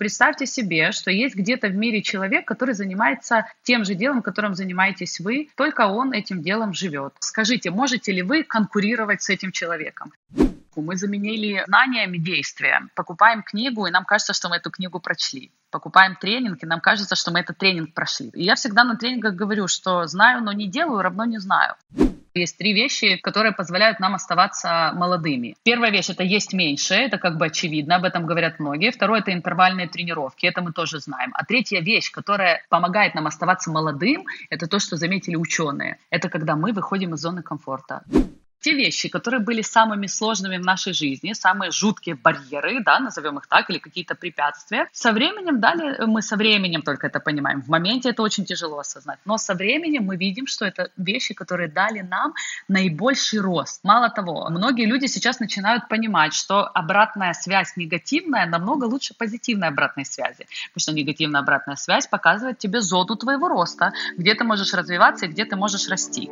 Представьте себе, что есть где-то в мире человек, который занимается тем же делом, которым занимаетесь вы, только он этим делом живет. Скажите, можете ли вы конкурировать с этим человеком? Мы заменили знаниями действия. Покупаем книгу, и нам кажется, что мы эту книгу прочли. Покупаем тренинг, и нам кажется, что мы этот тренинг прошли. И я всегда на тренингах говорю, что знаю, но не делаю, равно не знаю. Есть три вещи, которые позволяют нам оставаться молодыми. Первая вещь – это есть меньше, это как бы очевидно, об этом говорят многие. Второе – это интервальные тренировки, это мы тоже знаем. А третья вещь, которая помогает нам оставаться молодым, это то, что заметили ученые. Это когда мы выходим из зоны комфорта те вещи, которые были самыми сложными в нашей жизни, самые жуткие барьеры, да, назовем их так, или какие-то препятствия, со временем дали, мы со временем только это понимаем. В моменте это очень тяжело осознать, но со временем мы видим, что это вещи, которые дали нам наибольший рост. Мало того, многие люди сейчас начинают понимать, что обратная связь негативная намного лучше позитивной обратной связи, потому что негативная обратная связь показывает тебе зону твоего роста, где ты можешь развиваться и где ты можешь расти.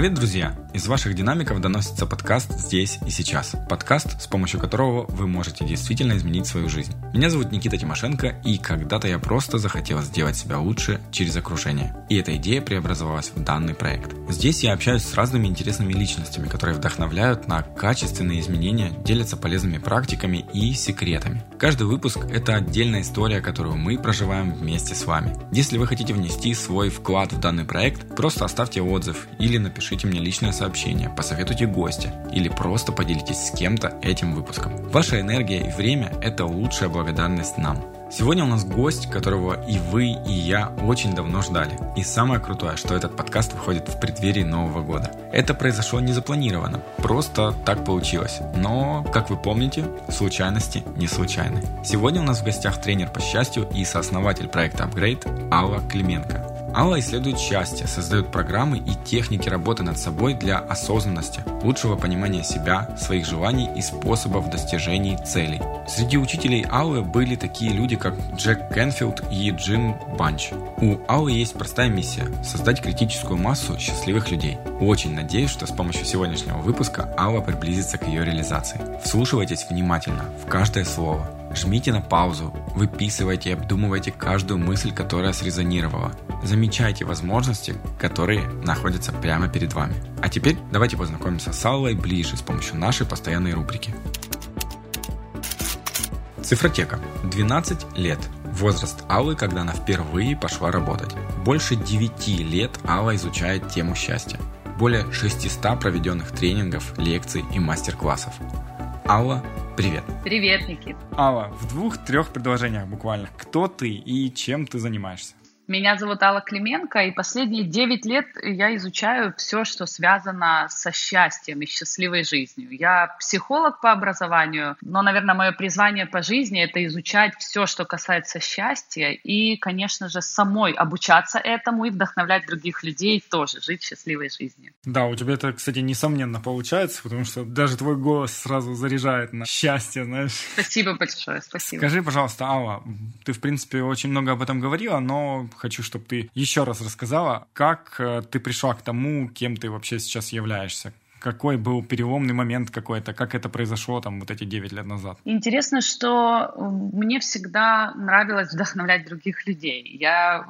Привет, друзья! Из ваших динамиков доносится подкаст «Здесь и сейчас». Подкаст, с помощью которого вы можете действительно изменить свою жизнь. Меня зовут Никита Тимошенко, и когда-то я просто захотел сделать себя лучше через окружение. И эта идея преобразовалась в данный проект. Здесь я общаюсь с разными интересными личностями, которые вдохновляют на качественные изменения, делятся полезными практиками и секретами. Каждый выпуск – это отдельная история, которую мы проживаем вместе с вами. Если вы хотите внести свой вклад в данный проект, просто оставьте отзыв или напишите мне личное сообщение, посоветуйте гостя или просто поделитесь с кем-то этим выпуском. Ваша энергия и время – это лучшая благодарность нам. Сегодня у нас гость, которого и вы, и я очень давно ждали. И самое крутое, что этот подкаст выходит в преддверии Нового года. Это произошло незапланированно, просто так получилось. Но, как вы помните, случайности не случайны. Сегодня у нас в гостях тренер по счастью и сооснователь проекта Upgrade Алла Клименко. Алла исследует счастье, создает программы и техники работы над собой для осознанности, лучшего понимания себя, своих желаний и способов достижения целей. Среди учителей Аллы были такие люди, как Джек Кенфилд и Джим Банч. У Аллы есть простая миссия – создать критическую массу счастливых людей. Очень надеюсь, что с помощью сегодняшнего выпуска Алла приблизится к ее реализации. Вслушивайтесь внимательно в каждое слово – Жмите на паузу, выписывайте и обдумывайте каждую мысль, которая срезонировала. Замечайте возможности, которые находятся прямо перед вами. А теперь давайте познакомимся с Аллой ближе с помощью нашей постоянной рубрики. Цифротека. 12 лет. Возраст Аллы, когда она впервые пошла работать. Больше 9 лет Алла изучает тему счастья. Более 600 проведенных тренингов, лекций и мастер-классов. Алла Привет. Привет, Никит. Алла, в двух-трех предложениях буквально. Кто ты и чем ты занимаешься? Меня зовут Алла Клименко, и последние 9 лет я изучаю все, что связано со счастьем и счастливой жизнью. Я психолог по образованию, но, наверное, мое призвание по жизни — это изучать все, что касается счастья, и, конечно же, самой обучаться этому и вдохновлять других людей тоже жить счастливой жизнью. Да, у тебя это, кстати, несомненно получается, потому что даже твой голос сразу заряжает на счастье, знаешь. Спасибо большое, спасибо. Скажи, пожалуйста, Алла, ты, в принципе, очень много об этом говорила, но хочу, чтобы ты еще раз рассказала, как э, ты пришла к тому, кем ты вообще сейчас являешься какой был переломный момент какой-то, как это произошло там вот эти 9 лет назад? Интересно, что мне всегда нравилось вдохновлять других людей. Я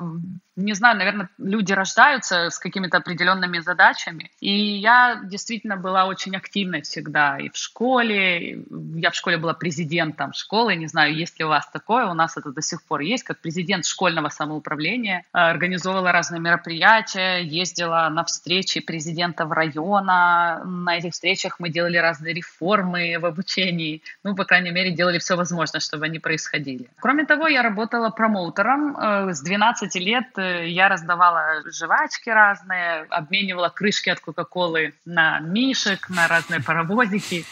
не знаю, наверное, люди рождаются с какими-то определенными задачами. И я действительно была очень активной всегда и в школе. Я в школе была президентом школы. Не знаю, есть ли у вас такое. У нас это до сих пор есть. Как президент школьного самоуправления. Организовывала разные мероприятия, ездила на встречи президентов района. На этих встречах мы делали разные реформы в обучении. Ну, по крайней мере, делали все возможное, чтобы они происходили. Кроме того, я работала промоутером э, с 12 лет э, я раздавала жвачки разные, обменивала крышки от Кока-Колы на мишек, на разные паровозики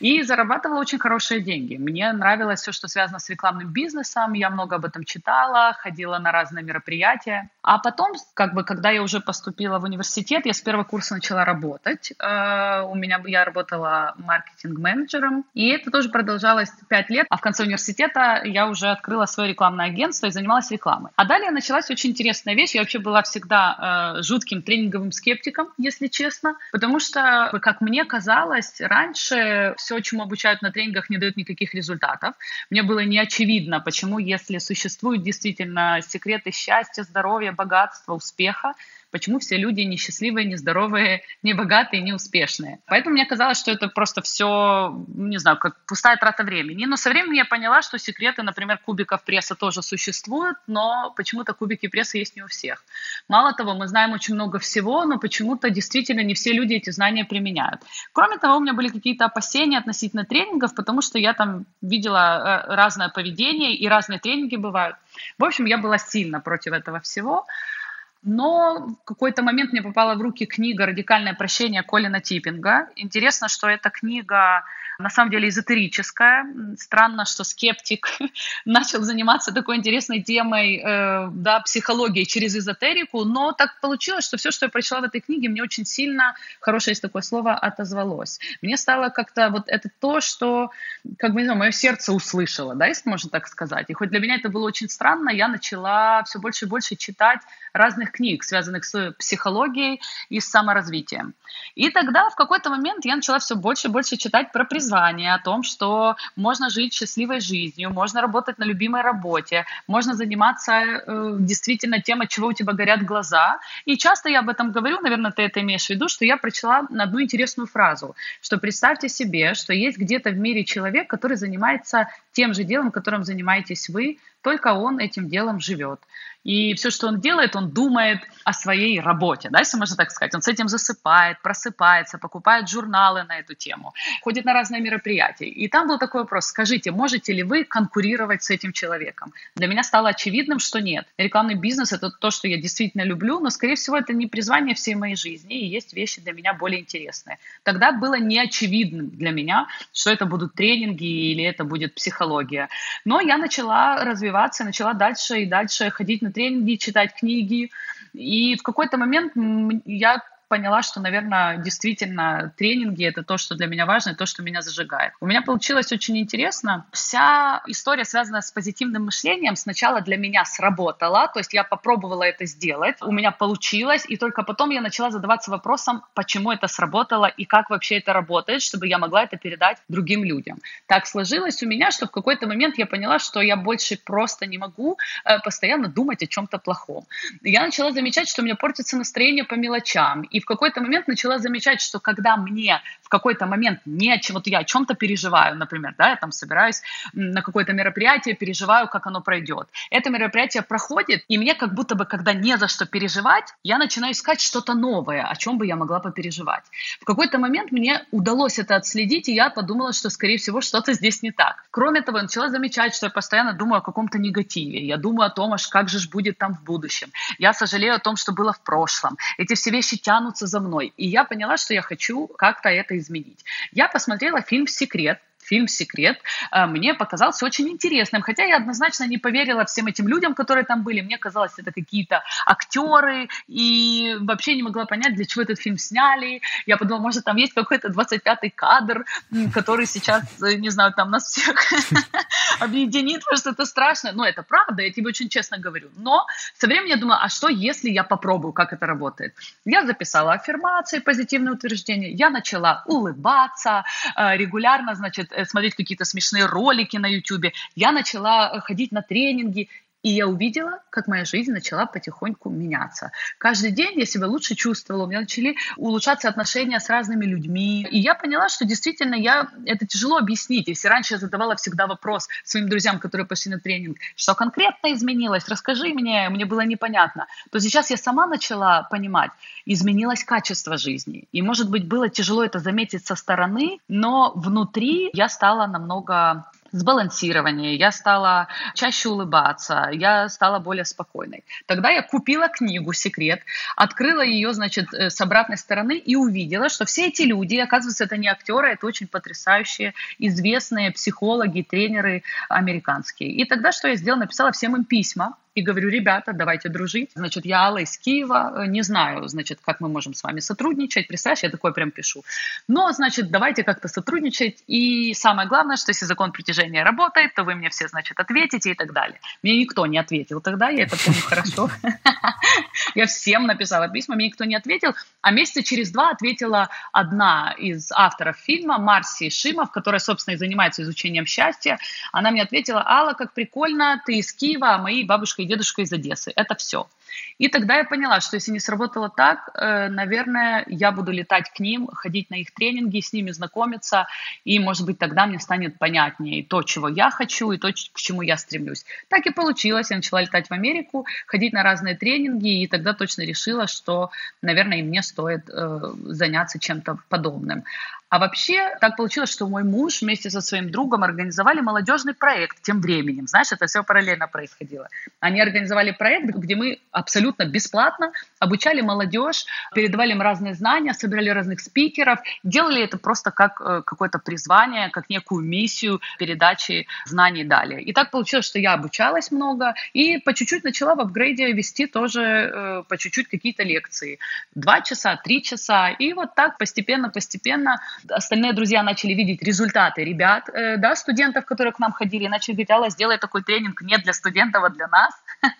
и зарабатывала очень хорошие деньги. Мне нравилось все, что связано с рекламным бизнесом, я много об этом читала, ходила на разные мероприятия. А потом, как бы, когда я уже поступила в университет, я с первого курса начала работать. Э, у меня я работала маркетинг-менеджером, и это тоже продолжалось пять лет. А в конце университета я уже открыла свое рекламное агентство и занималась рекламой. А далее началась очень интересная вещь. Я вообще была всегда э, жутким тренинговым скептиком, если честно, потому что, как мне казалось, раньше все чему обучают на тренингах, не дает никаких результатов. Мне было не очевидно, почему, если существуют действительно секреты счастья, здоровья, богатства, успеха, почему все люди несчастливые, нездоровые, небогатые, неуспешные. Поэтому мне казалось, что это просто все, не знаю, как пустая трата времени. Но со временем я поняла, что секреты, например, кубиков пресса тоже существуют, но почему-то кубики пресса есть не у всех. Мало того, мы знаем очень много всего, но почему-то действительно не все люди эти знания применяют. Кроме того, у меня были какие-то опасения относительно тренингов, потому что я там видела э, разное поведение, и разные тренинги бывают. В общем, я была сильно против этого всего. Но в какой-то момент мне попала в руки книга «Радикальное прощение» Колина Типпинга. Интересно, что эта книга на самом деле эзотерическая. Странно, что скептик начал заниматься такой интересной темой, э, да, психологией через эзотерику, но так получилось, что все, что я прочла в этой книге, мне очень сильно, хорошее есть такое слово, отозвалось. Мне стало как-то вот это то, что, как бы, не знаю, мое сердце услышало, да, если можно так сказать. И хоть для меня это было очень странно, я начала все больше и больше читать разных книг, связанных с психологией и с саморазвитием. И тогда в какой-то момент я начала все больше и больше читать про призвание, о том, что можно жить счастливой жизнью, можно работать на любимой работе, можно заниматься э, действительно тем, от чего у тебя горят глаза. И часто я об этом говорю, наверное, ты это имеешь в виду, что я прочла одну интересную фразу, что представьте себе, что есть где-то в мире человек, который занимается тем же делом, которым занимаетесь вы, только он этим делом живет. И все, что он делает, он думает о своей работе, да, если можно так сказать. Он с этим засыпает, просыпается, покупает журналы на эту тему, ходит на разные мероприятия. И там был такой вопрос, скажите, можете ли вы конкурировать с этим человеком? Для меня стало очевидным, что нет. Рекламный бизнес – это то, что я действительно люблю, но, скорее всего, это не призвание всей моей жизни, и есть вещи для меня более интересные. Тогда было неочевидным для меня, что это будут тренинги или это будет психология. Но я начала развиваться, начала дальше и дальше ходить на тренинги, читать книги. И в какой-то момент я поняла, что, наверное, действительно тренинги — это то, что для меня важно, и то, что меня зажигает. У меня получилось очень интересно. Вся история, связанная с позитивным мышлением, сначала для меня сработала, то есть я попробовала это сделать, у меня получилось, и только потом я начала задаваться вопросом, почему это сработало и как вообще это работает, чтобы я могла это передать другим людям. Так сложилось у меня, что в какой-то момент я поняла, что я больше просто не могу э, постоянно думать о чем-то плохом. Я начала замечать, что у меня портится настроение по мелочам, и в какой-то момент начала замечать, что когда мне в какой-то момент не вот я о чем-то переживаю, например, да, я там собираюсь на какое-то мероприятие, переживаю, как оно пройдет. Это мероприятие проходит, и мне как будто бы, когда не за что переживать, я начинаю искать что-то новое, о чем бы я могла попереживать. В какой-то момент мне удалось это отследить, и я подумала, что, скорее всего, что-то здесь не так. Кроме того, я начала замечать, что я постоянно думаю о каком-то негативе. Я думаю о том, аж как же будет там в будущем. Я сожалею о том, что было в прошлом. Эти все вещи тянут тянутся за мной. И я поняла, что я хочу как-то это изменить. Я посмотрела фильм «Секрет», фильм «Секрет» э, мне показался очень интересным, хотя я однозначно не поверила всем этим людям, которые там были. Мне казалось, это какие-то актеры, и вообще не могла понять, для чего этот фильм сняли. Я подумала, может, там есть какой-то 25-й кадр, который сейчас, э, не знаю, там нас всех объединит, потому что это страшно. Но это правда, я тебе очень честно говорю. Но со временем я думала, а что, если я попробую, как это работает? Я записала аффирмации, позитивные утверждения, я начала улыбаться э, регулярно, значит, смотреть какие-то смешные ролики на YouTube. Я начала ходить на тренинги. И я увидела, как моя жизнь начала потихоньку меняться. Каждый день я себя лучше чувствовала, у меня начали улучшаться отношения с разными людьми. И я поняла, что действительно я, это тяжело объяснить. Если раньше я задавала всегда вопрос своим друзьям, которые пошли на тренинг, что конкретно изменилось, расскажи мне, мне было непонятно, то сейчас я сама начала понимать, изменилось качество жизни. И, может быть, было тяжело это заметить со стороны, но внутри я стала намного сбалансирование, я стала чаще улыбаться, я стала более спокойной. Тогда я купила книгу «Секрет», открыла ее, значит, э, с обратной стороны и увидела, что все эти люди, оказывается, это не актеры, это очень потрясающие, известные психологи, тренеры американские. И тогда что я сделала? Написала всем им письма, и говорю, ребята, давайте дружить. Значит, я Алла из Киева, э, не знаю, значит, как мы можем с вами сотрудничать. Представляешь, я такое прям пишу. Но, значит, давайте как-то сотрудничать. И самое главное, что если закон притяжения работает, то вы мне все, значит, ответите и так далее. Мне никто не ответил тогда, я это помню хорошо. Я всем написала письма, мне никто не ответил. А месяца через два ответила одна из авторов фильма, Марси Шимов, которая, собственно, и занимается изучением счастья. Она мне ответила, Алла, как прикольно, ты из Киева, а мои бабушка и дедушка из Одессы. Это все. И тогда я поняла, что если не сработало так, э, наверное, я буду летать к ним, ходить на их тренинги, с ними знакомиться, и, может быть, тогда мне станет понятнее то, чего я хочу, и то, к чему я стремлюсь. Так и получилось. Я начала летать в Америку, ходить на разные тренинги, и тогда точно решила, что, наверное, и мне стоит э, заняться чем-то подобным. А вообще так получилось, что мой муж вместе со своим другом организовали молодежный проект тем временем. Знаешь, это все параллельно происходило. Они организовали проект, где мы абсолютно бесплатно обучали молодежь, передавали им разные знания, собирали разных спикеров, делали это просто как э, какое-то призвание, как некую миссию передачи знаний далее. И так получилось, что я обучалась много и по чуть-чуть начала в апгрейде вести тоже э, по чуть-чуть какие-то лекции. Два часа, три часа. И вот так постепенно-постепенно остальные друзья начали видеть результаты ребят, э, да, студентов, которые к нам ходили, и начали говорить, Алла, сделай такой тренинг не для студентов, а для нас.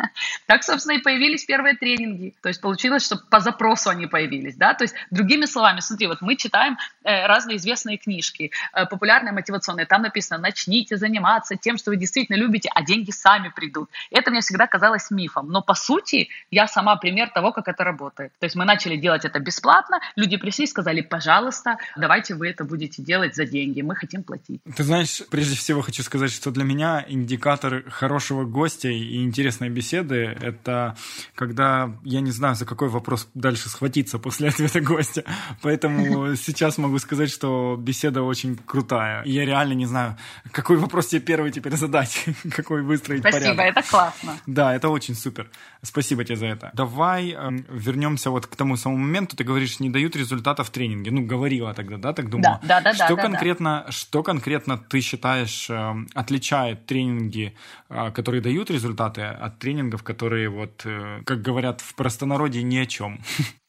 Так, собственно, и появились первые тренинги. То есть получилось, что по запросу они появились, да, то есть другими словами, смотри, вот мы читаем э, разные известные книжки, э, популярные мотивационные, там написано, начните заниматься тем, что вы действительно любите, а деньги сами придут. Это мне всегда казалось мифом, но по сути я сама пример того, как это работает. То есть мы начали делать это бесплатно, люди пришли и сказали, пожалуйста, давайте вы это будете делать за деньги, мы хотим платить. Ты знаешь, прежде всего хочу сказать, что для меня индикатор хорошего гостя и интересной беседы — это когда я не знаю, за какой вопрос дальше схватиться после ответа гостя. Поэтому сейчас могу сказать, что беседа очень крутая. И я реально не знаю, какой вопрос тебе первый теперь задать, какой выстроить Спасибо, порядок. это классно. Да, это очень супер. Спасибо тебе за это. Давай э, вернемся вот к тому самому моменту. Ты говоришь, не дают результата в тренинге. Ну, говорила тогда, да, так думала? Да, да, да. Что да, конкретно, да. что конкретно ты считаешь э, отличает тренинги, э, которые дают результаты, от тренингов, которые вот, э, как говорят в простонародье, ни о чем?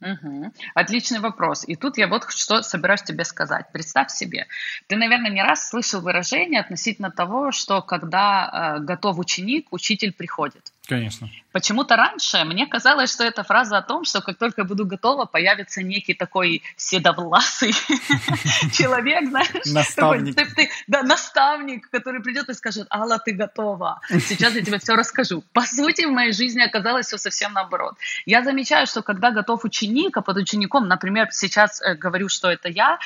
Угу. Отличный вопрос. И тут я вот что собираюсь тебе сказать. Представь себе, ты, наверное, не раз слышал выражение относительно того, что когда э, готов ученик, учитель приходит. Конечно. Почему-то раньше мне казалось, что это фраза о том, что как только буду готова, появится некий такой седовласый человек, знаешь. Наставник. Да, наставник, который придет и скажет, Алла, ты готова. Сейчас я тебе все расскажу. По сути, в моей жизни оказалось все совсем наоборот. Я замечаю, что когда готов ученик, а под учеником, например, сейчас э, говорю, что это я,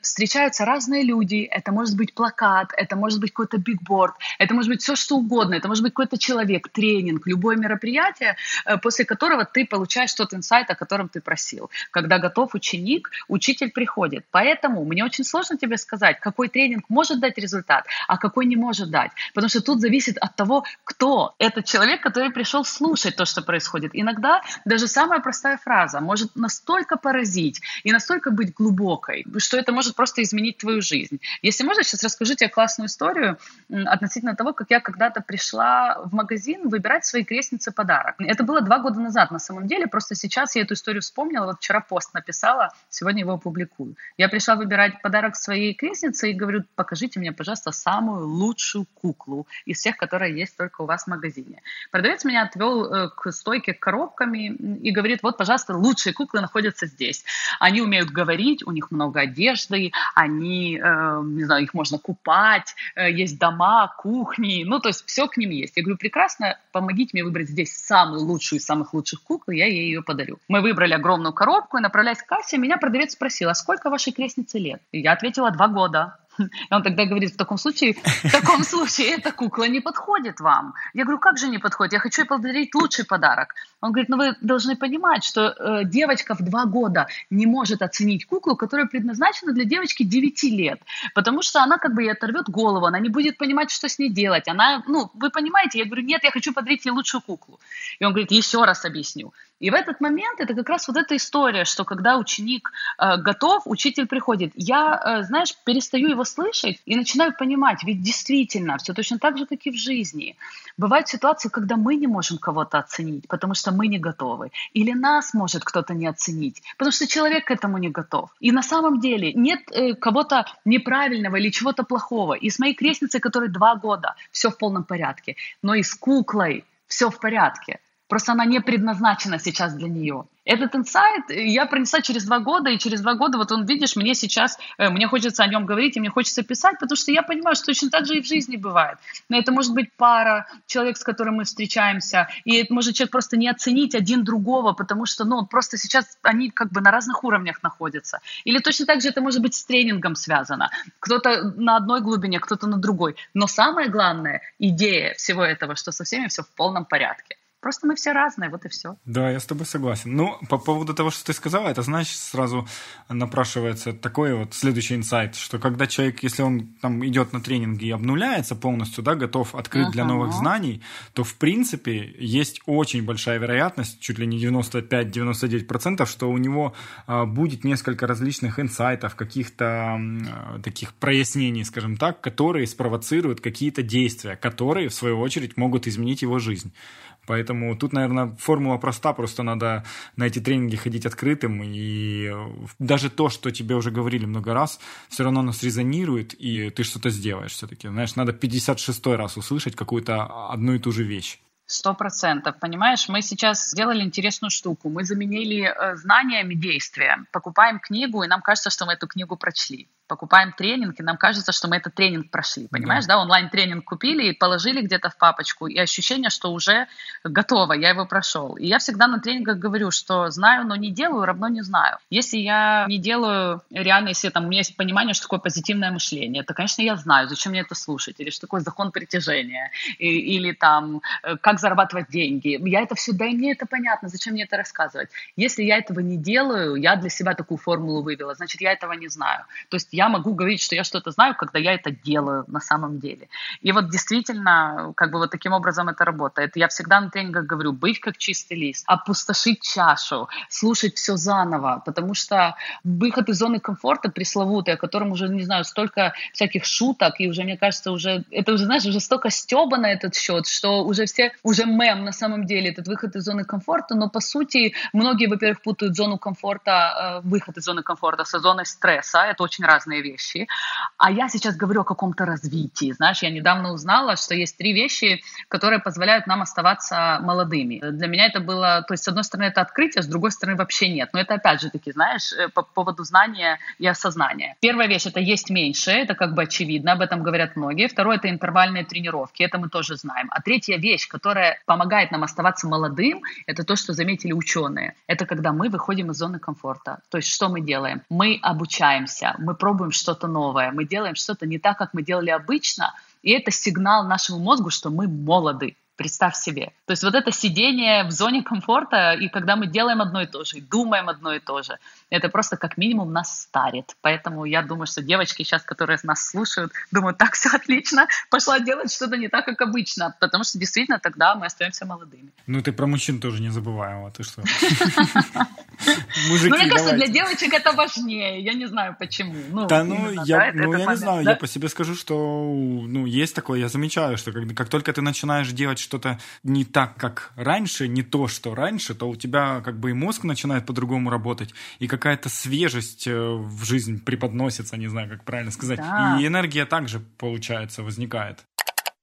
встречаются разные люди. Это может быть плакат, это может быть какой-то бигборд, это может быть все что угодно, это может быть какой-то человек, тренинг, любое мероприятие, э, после которого ты получаешь тот инсайт, о котором ты просил. Когда готов ученик, учитель приходит. Поэтому мне очень сложно тебе сказать, какой тренинг может дать результат, а какой не может дать. Потому что тут зависит от того, кто этот человек, который пришел слушать то, что происходит. Иногда даже самая простая фраза может настолько поразить и настолько быть глубокой, что это может просто изменить твою жизнь. Если можно, сейчас расскажу тебе классную историю относительно того, как я когда-то пришла в магазин выбирать свои крестнице подарок. Это было два года назад на самом деле, просто сейчас я эту историю вспомнила, вот вчера пост написала, сегодня его опубликую. Я пришла выбирать подарок своей крестнице и говорю, покажите мне, пожалуйста, самую лучшую куклу из всех, которые есть только у вас в магазине. Продавец меня отвел э, к стойке коробками и говорит, вот, пожалуйста, лучшие куклы находятся здесь. Они умеют говорить, у них много одежды, они, э, не знаю, их можно купать, э, есть дома, кухни, ну, то есть все к ним есть. Я говорю, прекрасно, помогите мне выбрать здесь самую лучшую из самых лучших кукол, я ей ее подарю. Мы выбрали огромную коробку и направляясь к кассе, меня продавец спросил, а сколько вашей крестнице лет? И я ответила, два года. И он тогда говорит, в таком случае, в таком случае эта кукла не подходит вам. Я говорю, как же не подходит? Я хочу ей подарить лучший подарок. Он говорит, ну вы должны понимать, что э, девочка в два года не может оценить куклу, которая предназначена для девочки 9 лет, потому что она как бы ей оторвет голову, она не будет понимать, что с ней делать. Она, ну, вы понимаете? Я говорю, нет, я хочу подарить ей лучшую куклу. И он говорит, еще раз объясню И в этот момент это как раз вот эта история, что когда ученик э, готов, учитель приходит. Я, э, знаешь, перестаю его слышать и начинаю понимать, ведь действительно все точно так же, как и в жизни. Бывают ситуации, когда мы не можем кого-то оценить, потому что мы не готовы. Или нас может кто-то не оценить, потому что человек к этому не готов. И на самом деле нет э, кого-то неправильного или чего-то плохого. И с моей крестницей, которой два года, все в полном порядке. Но и с куклой все в порядке. Просто она не предназначена сейчас для нее. Этот инсайт я принесла через два года, и через два года, вот он, видишь, мне сейчас, э, мне хочется о нем говорить, и мне хочется писать, потому что я понимаю, что точно так же и в жизни бывает. Но это может быть пара, человек, с которым мы встречаемся, и это может человек просто не оценить один другого, потому что, ну, просто сейчас они как бы на разных уровнях находятся. Или точно так же это может быть с тренингом связано. Кто-то на одной глубине, кто-то на другой. Но самое главное, идея всего этого, что со всеми все в полном порядке. Просто мы все разные, вот и все. Да, я с тобой согласен. Ну, по поводу того, что ты сказала, это, значит, сразу напрашивается такой вот следующий инсайт, что когда человек, если он там идет на тренинги и обнуляется полностью, да, готов открыть uh-huh. для новых знаний, то, в принципе, есть очень большая вероятность, чуть ли не 95-99%, что у него а, будет несколько различных инсайтов, каких-то а, таких прояснений, скажем так, которые спровоцируют какие-то действия, которые, в свою очередь, могут изменить его жизнь. Поэтому тут, наверное, формула проста, просто надо на эти тренинги ходить открытым, и даже то, что тебе уже говорили много раз, все равно нас резонирует, и ты что-то сделаешь все-таки. Знаешь, надо 56 раз услышать какую-то одну и ту же вещь. Сто процентов, понимаешь? Мы сейчас сделали интересную штуку. Мы заменили э, знаниями действия. Покупаем книгу, и нам кажется, что мы эту книгу прочли покупаем тренинг, и нам кажется, что мы этот тренинг прошли, понимаешь, да, да? онлайн-тренинг купили и положили где-то в папочку, и ощущение, что уже готово, я его прошел. И я всегда на тренингах говорю, что знаю, но не делаю, равно не знаю. Если я не делаю, реально, если там у меня есть понимание, что такое позитивное мышление, то, конечно, я знаю, зачем мне это слушать, или что такое закон притяжения, и, или там, э, как зарабатывать деньги. Я это все, да и мне это понятно, зачем мне это рассказывать. Если я этого не делаю, я для себя такую формулу вывела, значит, я этого не знаю. То есть я я могу говорить, что я что-то знаю, когда я это делаю на самом деле. И вот действительно, как бы вот таким образом это работает. Я всегда на тренингах говорю, быть как чистый лист, опустошить чашу, слушать все заново, потому что выход из зоны комфорта пресловутый, о котором уже, не знаю, столько всяких шуток, и уже, мне кажется, уже, это уже, знаешь, уже столько стеба на этот счет, что уже все, уже мем на самом деле, этот выход из зоны комфорта, но по сути многие, во-первых, путают зону комфорта, э, выход из зоны комфорта со зоной стресса, это очень разные разные вещи. А я сейчас говорю о каком-то развитии. Знаешь, я недавно узнала, что есть три вещи, которые позволяют нам оставаться молодыми. Для меня это было, то есть, с одной стороны, это открытие, с другой стороны, вообще нет. Но это, опять же таки, знаешь, э, по поводу знания и осознания. Первая вещь – это есть меньше, это как бы очевидно, об этом говорят многие. Второе – это интервальные тренировки, это мы тоже знаем. А третья вещь, которая помогает нам оставаться молодым, это то, что заметили ученые. Это когда мы выходим из зоны комфорта. То есть, что мы делаем? Мы обучаемся, мы пробуем пробуем что-то новое, мы делаем что-то не так, как мы делали обычно, и это сигнал нашему мозгу, что мы молоды, Представь себе. То есть вот это сидение в зоне комфорта, и когда мы делаем одно и то же, и думаем одно и то же, это просто как минимум нас старит. Поэтому я думаю, что девочки сейчас, которые нас слушают, думают, так, все отлично, пошла делать что-то не так, как обычно, потому что действительно тогда мы остаемся молодыми. Ну ты про мужчин тоже не забываем, а ты что? Мужики, ну, мне кажется, для девочек это важнее. Я не знаю, почему. Ну, да, ну, именно, я, да, ну, я не знаю. Да? Я по себе скажу, что ну, есть такое. Я замечаю, что как, как только ты начинаешь делать что-то не так, как раньше, не то, что раньше, то у тебя как бы и мозг начинает по-другому работать, и какая-то свежесть э, в жизнь преподносится, не знаю, как правильно сказать. Да. И энергия также, получается, возникает.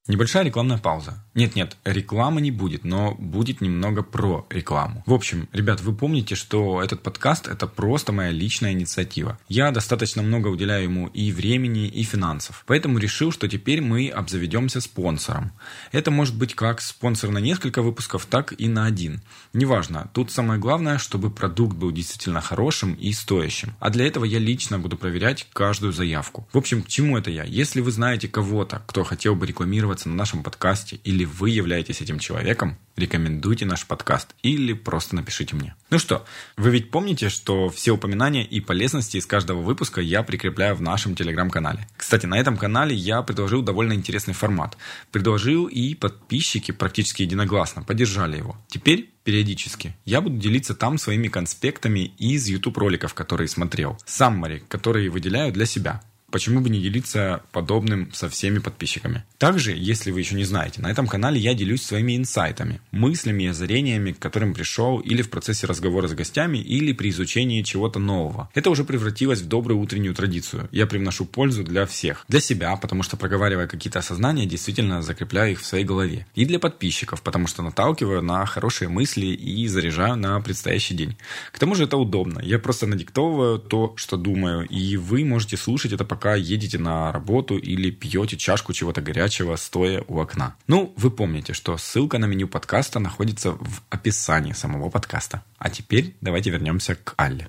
Небольшая рекламная пауза. Нет-нет, рекламы не будет, но будет немного про рекламу. В общем, ребят, вы помните, что этот подкаст – это просто моя личная инициатива. Я достаточно много уделяю ему и времени, и финансов. Поэтому решил, что теперь мы обзаведемся спонсором. Это может быть как спонсор на несколько выпусков, так и на один. Неважно, тут самое главное, чтобы продукт был действительно хорошим и стоящим. А для этого я лично буду проверять каждую заявку. В общем, к чему это я? Если вы знаете кого-то, кто хотел бы рекламировать нравится на нашем подкасте, или вы являетесь этим человеком, рекомендуйте наш подкаст или просто напишите мне. Ну что, вы ведь помните, что все упоминания и полезности из каждого выпуска я прикрепляю в нашем телеграм-канале. Кстати, на этом канале я предложил довольно интересный формат. Предложил и подписчики практически единогласно поддержали его. Теперь периодически. Я буду делиться там своими конспектами из YouTube роликов, которые смотрел. Саммари, которые выделяю для себя. Почему бы не делиться подобным со всеми подписчиками? Также, если вы еще не знаете, на этом канале я делюсь своими инсайтами, мыслями и озарениями, к которым пришел или в процессе разговора с гостями, или при изучении чего-то нового. Это уже превратилось в добрую утреннюю традицию. Я привношу пользу для всех. Для себя, потому что проговаривая какие-то осознания, действительно закрепляю их в своей голове. И для подписчиков, потому что наталкиваю на хорошие мысли и заряжаю на предстоящий день. К тому же это удобно. Я просто надиктовываю то, что думаю, и вы можете слушать это пока пока едете на работу или пьете чашку чего-то горячего, стоя у окна. Ну, вы помните, что ссылка на меню подкаста находится в описании самого подкаста. А теперь давайте вернемся к Алле.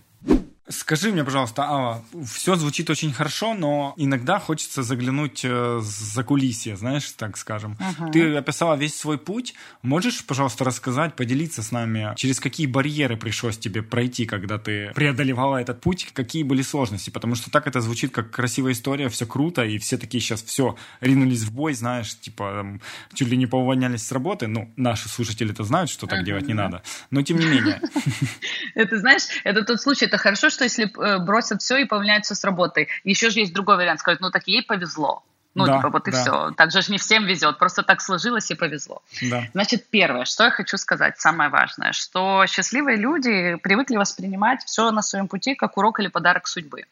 Скажи мне, пожалуйста, Алла, все звучит очень хорошо, но иногда хочется заглянуть э, за кулисье, знаешь, так скажем. Uh-huh. Ты описала весь свой путь. Можешь, пожалуйста, рассказать, поделиться с нами, через какие барьеры пришлось тебе пройти, когда ты преодолевала этот путь, какие были сложности? Потому что так это звучит как красивая история, все круто, и все такие сейчас все ринулись в бой, знаешь, типа там, чуть ли не поувольнялись с работы. Ну, наши слушатели это знают, что так uh-huh. делать не надо. Но тем не менее. Это, знаешь, это тот случай, это хорошо, что если э, бросят все и поменяются с работой. Еще же есть другой вариант, сказать, ну так ей повезло. Ну, да, типа, вот и да. все. Так же не всем везет, просто так сложилось и повезло. Да. Значит, первое, что я хочу сказать, самое важное, что счастливые люди привыкли воспринимать все на своем пути как урок или подарок судьбы.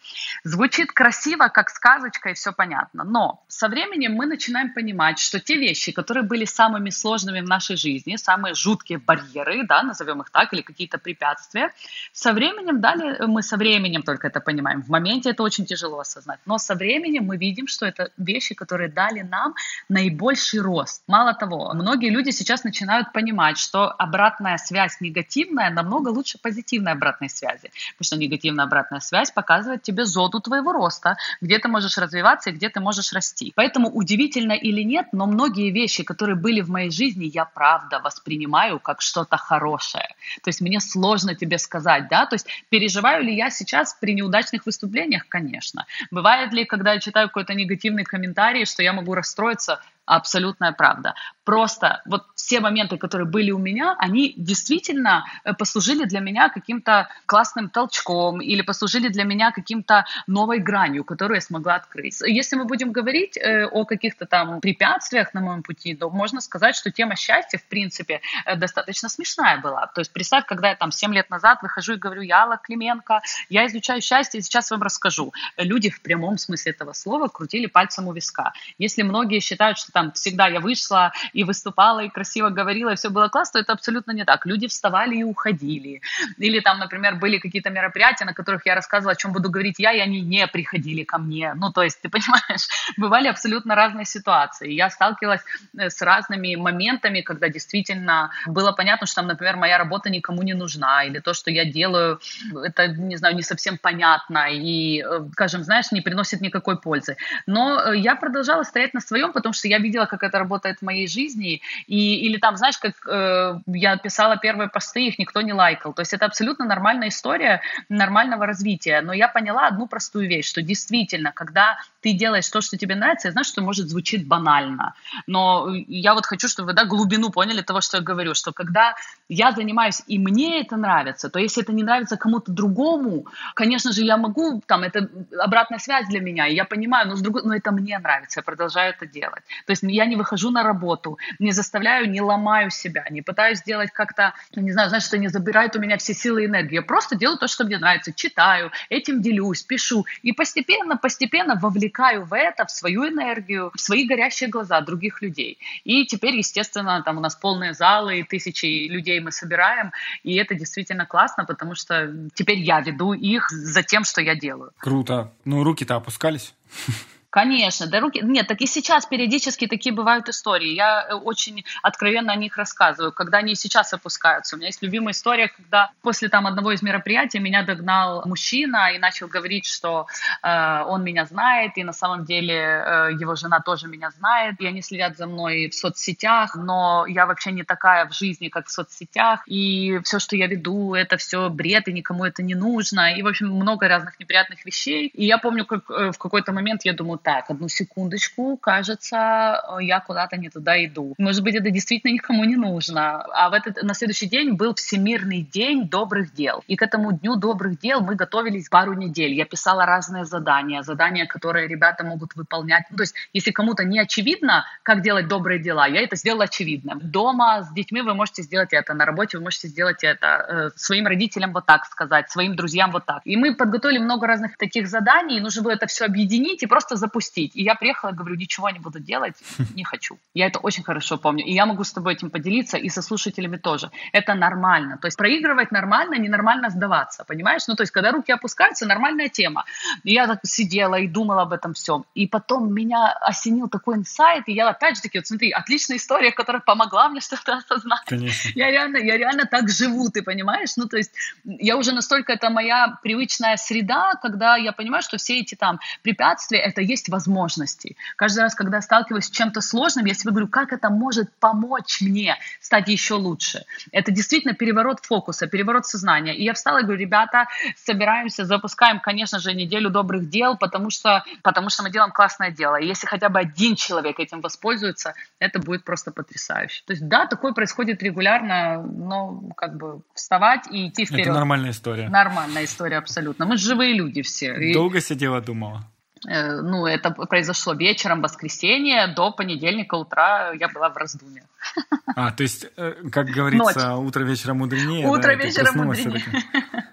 Звучит красиво, как сказочка, и все понятно. Но со временем мы начинаем понимать, что те вещи, которые были самыми сложными в нашей жизни, самые жуткие барьеры, да, назовем их так, или какие-то препятствия, со временем дали, мы со временем только это понимаем. В моменте это очень тяжело осознать, но со временем мы видим, что это вещи, вещи, которые дали нам наибольший рост. Мало того, многие люди сейчас начинают понимать, что обратная связь негативная намного лучше позитивной обратной связи. Потому что негативная обратная связь показывает тебе зону твоего роста, где ты можешь развиваться и где ты можешь расти. Поэтому удивительно или нет, но многие вещи, которые были в моей жизни, я правда воспринимаю как что-то хорошее. То есть мне сложно тебе сказать, да, то есть переживаю ли я сейчас при неудачных выступлениях, конечно. Бывает ли, когда я читаю какой-то негативный комментарий, комментарии, что я могу расстроиться, абсолютная правда. Просто вот все моменты, которые были у меня, они действительно э, послужили для меня каким-то классным толчком или послужили для меня каким-то новой гранью, которую я смогла открыть. Если мы будем говорить э, о каких-то там препятствиях на моем пути, то можно сказать, что тема счастья, в принципе, э, достаточно смешная была. То есть представь, когда я там 7 лет назад выхожу и говорю, я Алла Клименко, я изучаю счастье, и сейчас вам расскажу. Люди в прямом смысле этого слова крутили пальцем у виска. Если многие считают, что там всегда я вышла и выступала, и красиво говорила, и все было классно, то это абсолютно не так. Люди вставали и уходили. Или там, например, были какие-то мероприятия, на которых я рассказывала, о чем буду говорить я, и они не приходили ко мне. Ну, то есть, ты понимаешь, бывали абсолютно разные ситуации. Я сталкивалась э, с разными моментами, когда действительно было понятно, что там, например, моя работа никому не нужна, или то, что я делаю, это, не знаю, не совсем понятно, и, э, скажем, знаешь, не приносит никакой пользы. Но э, я продолжала стоять на своем, потому что я видела, как это работает в моей жизни, и, или там, знаешь, как э, я писала первые посты, их никто не лайкал. То есть это абсолютно нормальная история нормального развития. Но я поняла одну простую вещь, что действительно, когда ты делаешь то, что тебе нравится, я знаю, что может звучит банально, но я вот хочу, чтобы вы да, глубину поняли того, что я говорю, что когда я занимаюсь и мне это нравится, то если это не нравится кому-то другому, конечно же, я могу, там, это обратная связь для меня, и я понимаю, но, с другой, но это мне нравится, я продолжаю это делать. То есть я не выхожу на работу, не заставляю, не ломаю себя, не пытаюсь сделать как-то, не знаю, знаешь, что не забирает у меня все силы и энергии. Я просто делаю то, что мне нравится, читаю, этим делюсь, пишу, и постепенно, постепенно вовлекаю в это, в свою энергию, в свои горящие глаза других людей. И теперь, естественно, там у нас полные залы, и тысячи людей мы собираем, и это действительно классно, потому что теперь я веду их за тем, что я делаю. Круто. Ну, руки-то опускались? Конечно, до руки... Нет, так и сейчас периодически такие бывают истории. Я э, очень откровенно о них рассказываю, когда они сейчас опускаются. У меня есть любимая история, когда после там одного из мероприятий меня догнал мужчина и начал говорить, что э, он меня знает, и на самом деле э, его жена тоже меня знает, и они следят за мной в соцсетях, но я вообще не такая в жизни, как в соцсетях, и все, что я веду, это все бред, и никому это не нужно, и, в общем, много разных неприятных вещей. И я помню, как э, в какой-то момент я думаю, так, одну секундочку, кажется, я куда-то не туда иду. Может быть, это действительно никому не нужно. А в этот, на следующий день был Всемирный день добрых дел. И к этому дню добрых дел мы готовились пару недель. Я писала разные задания, задания, которые ребята могут выполнять. Ну, то есть, если кому-то не очевидно, как делать добрые дела, я это сделала очевидным. Дома с детьми вы можете сделать это, на работе вы можете сделать это, э, своим родителям вот так сказать, своим друзьям вот так. И мы подготовили много разных таких заданий, и нужно было это все объединить и просто запустить. И я приехала и говорю, ничего не буду делать, не хочу. Я это очень хорошо помню. И я могу с тобой этим поделиться, и со слушателями тоже. Это нормально. То есть проигрывать нормально, ненормально сдаваться, понимаешь? Ну, то есть когда руки опускаются, нормальная тема. И я так сидела и думала об этом всем. И потом меня осенил такой инсайт, и я опять же таки, вот смотри, отличная история, которая помогла мне что-то осознать. Конечно. Я реально, я реально так живу, ты понимаешь? Ну, то есть я уже настолько, это моя привычная среда, когда я понимаю, что все эти там препятствия, это есть возможности. Каждый раз, когда сталкиваюсь с чем-то сложным, я себе говорю, как это может помочь мне стать еще лучше. Это действительно переворот фокуса, переворот сознания. И я встала и говорю, ребята, собираемся, запускаем, конечно же, неделю добрых дел, потому что, потому что мы делаем классное дело. И если хотя бы один человек этим воспользуется, это будет просто потрясающе. То есть да, такое происходит регулярно, но как бы вставать и идти вперед. Это нормальная история. Нормальная история, абсолютно. Мы живые люди все. Долго сидела, думала? Э, ну, это произошло вечером воскресенья, до понедельника утра я была в раздумье. А, то есть, э, как говорится, Ночь. утро вечера мудренее. Утро да, вечера мудренее.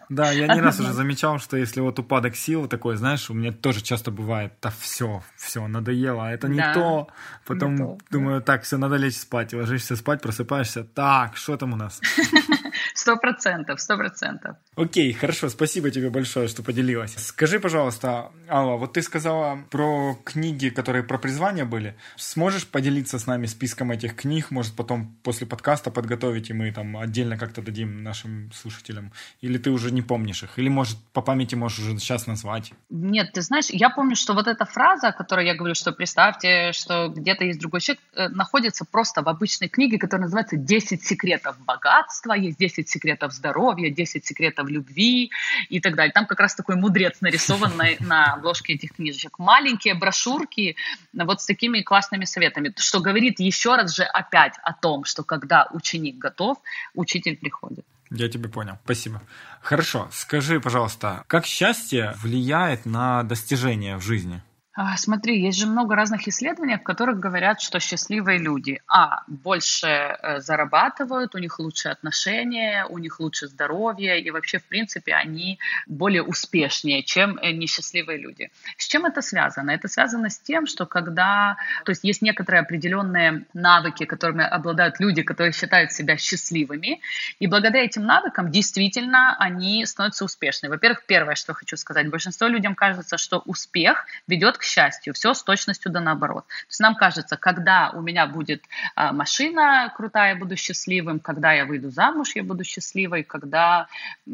Да, я не раз уже замечал, что если вот упадок сил такой, знаешь, у меня тоже часто бывает, да все, все, надоело, а это не да, то. Потом не то, думаю, так, все, надо лечь спать. Ложишься спать, просыпаешься, так, что там у нас? Сто процентов, сто процентов. Окей, хорошо, спасибо тебе большое, что поделилась. Скажи, пожалуйста, Алла, вот ты сказала про книги, которые про призвание были. Сможешь поделиться с нами списком этих книг? Может, потом после подкаста подготовить, и мы там отдельно как-то дадим нашим слушателям? Или ты уже не помнишь их? Или, может, по памяти можешь уже сейчас назвать? Нет, ты знаешь, я помню, что вот эта фраза, которую я говорю, что представьте, что где-то есть другой человек, э, находится просто в обычной книге, которая называется «10 секретов богатства», есть 10 секретов здоровья, 10 секретов любви и так далее. Там как раз такой мудрец нарисован на, на обложке этих книжечек. Маленькие брошюрки вот с такими классными советами, что говорит еще раз же опять о том, что когда ученик готов, учитель приходит. Я тебя понял. Спасибо. Хорошо. Скажи, пожалуйста, как счастье влияет на достижения в жизни? А, смотри, есть же много разных исследований, в которых говорят, что счастливые люди, а, больше э, зарабатывают, у них лучшие отношения, у них лучше здоровье, и вообще, в принципе, они более успешнее, чем э, несчастливые люди. С чем это связано? Это связано с тем, что когда, то есть есть некоторые определенные навыки, которыми обладают люди, которые считают себя счастливыми, и благодаря этим навыкам действительно они становятся успешными. Во-первых, первое, что хочу сказать, большинство людям кажется, что успех ведет к счастью. Все с точностью да наоборот. То есть нам кажется, когда у меня будет а, машина крутая, я буду счастливым, когда я выйду замуж, я буду счастливой, когда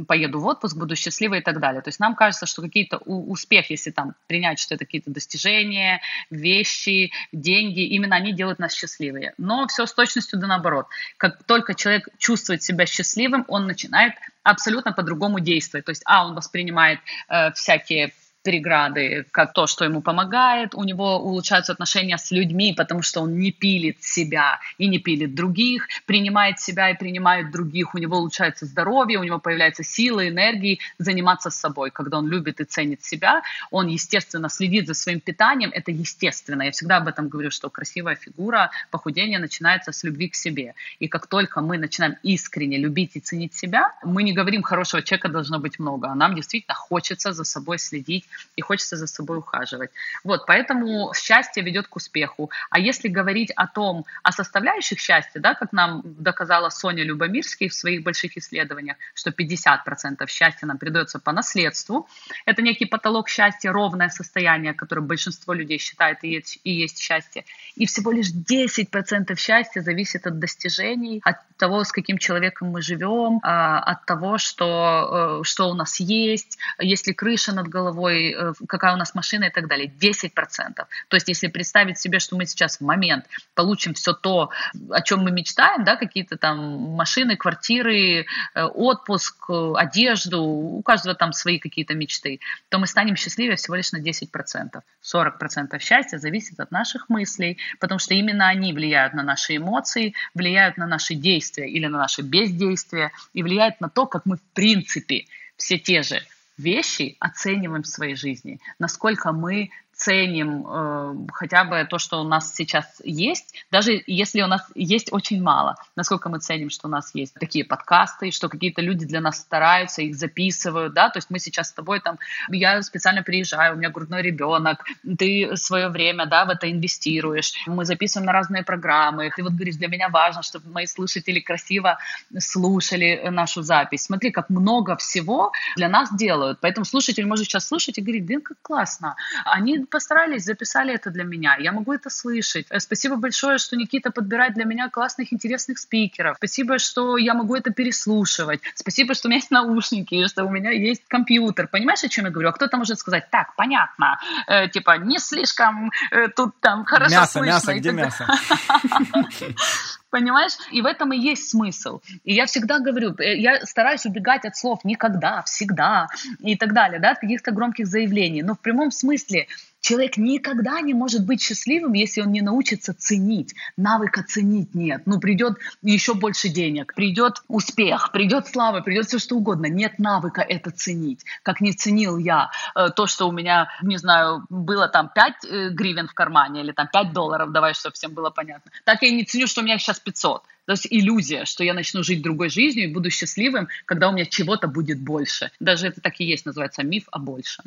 поеду в отпуск, буду счастливой и так далее. То есть нам кажется, что какие-то успехи, если там принять, что это какие-то достижения, вещи, деньги, именно они делают нас счастливее. Но все с точностью да наоборот. Как только человек чувствует себя счастливым, он начинает абсолютно по-другому действовать. То есть, а, он воспринимает э, всякие преграды, как то, что ему помогает, у него улучшаются отношения с людьми, потому что он не пилит себя и не пилит других, принимает себя и принимает других, у него улучшается здоровье, у него появляется сила, энергии заниматься собой. Когда он любит и ценит себя, он, естественно, следит за своим питанием, это естественно. Я всегда об этом говорю, что красивая фигура, похудение начинается с любви к себе. И как только мы начинаем искренне любить и ценить себя, мы не говорим, хорошего человека должно быть много, а нам действительно хочется за собой следить и хочется за собой ухаживать. Вот, поэтому счастье ведет к успеху. А если говорить о том, о составляющих счастья, да, как нам доказала Соня Любомирский в своих больших исследованиях, что 50% счастья нам передается по наследству, это некий потолок счастья, ровное состояние, которое большинство людей считает и есть, и есть счастье. И всего лишь 10% счастья зависит от достижений, от того, с каким человеком мы живем, а, от того, что, э, что у нас есть, есть ли крыша над головой, э, какая у нас машина и так далее. 10%. То есть если представить себе, что мы сейчас в момент получим все то, о чем мы мечтаем, да, какие-то там машины, квартиры, э, отпуск, одежду, у каждого там свои какие-то мечты, то мы станем счастливее всего лишь на 10%. 40% счастья зависит от наших мыслей, потому что именно они влияют на наши эмоции, влияют на наши действия или на наше бездействие и влияют на то, как мы в принципе все те же вещи оцениваем в своей жизни, насколько мы ценим э, хотя бы то, что у нас сейчас есть, даже если у нас есть очень мало, насколько мы ценим, что у нас есть такие подкасты, что какие-то люди для нас стараются, их записывают, да, то есть мы сейчас с тобой там, я специально приезжаю, у меня грудной ребенок, ты свое время, да, в это инвестируешь, мы записываем на разные программы, ты вот говоришь, для меня важно, чтобы мои слушатели красиво слушали нашу запись. Смотри, как много всего для нас делают, поэтому слушатель может сейчас слушать и говорить, блин, как классно, они постарались, записали это для меня. Я могу это слышать. Э, спасибо большое, что Никита подбирает для меня классных, интересных спикеров. Спасибо, что я могу это переслушивать. Спасибо, что у меня есть наушники, что у меня есть компьютер. Понимаешь, о чем я говорю? А кто-то может сказать, так, понятно, э, типа, не слишком э, тут там хорошо мясо, слышно. Мясо, где мясо? Понимаешь? И в этом и есть смысл. И я всегда говорю, э, я стараюсь убегать от слов никогда, всегда и так далее, да, от каких-то громких заявлений. Но в прямом смысле Человек никогда не может быть счастливым, если он не научится ценить. Навыка ценить нет. Ну, придет еще больше денег, придет успех, придет слава, придет все что угодно. Нет навыка это ценить. Как не ценил я э, то, что у меня, не знаю, было там 5 э, гривен в кармане или там 5 долларов, давай, чтобы всем было понятно. Так я не ценю, что у меня сейчас 500. То есть иллюзия, что я начну жить другой жизнью и буду счастливым, когда у меня чего-то будет больше. Даже это так и есть, называется миф о большем.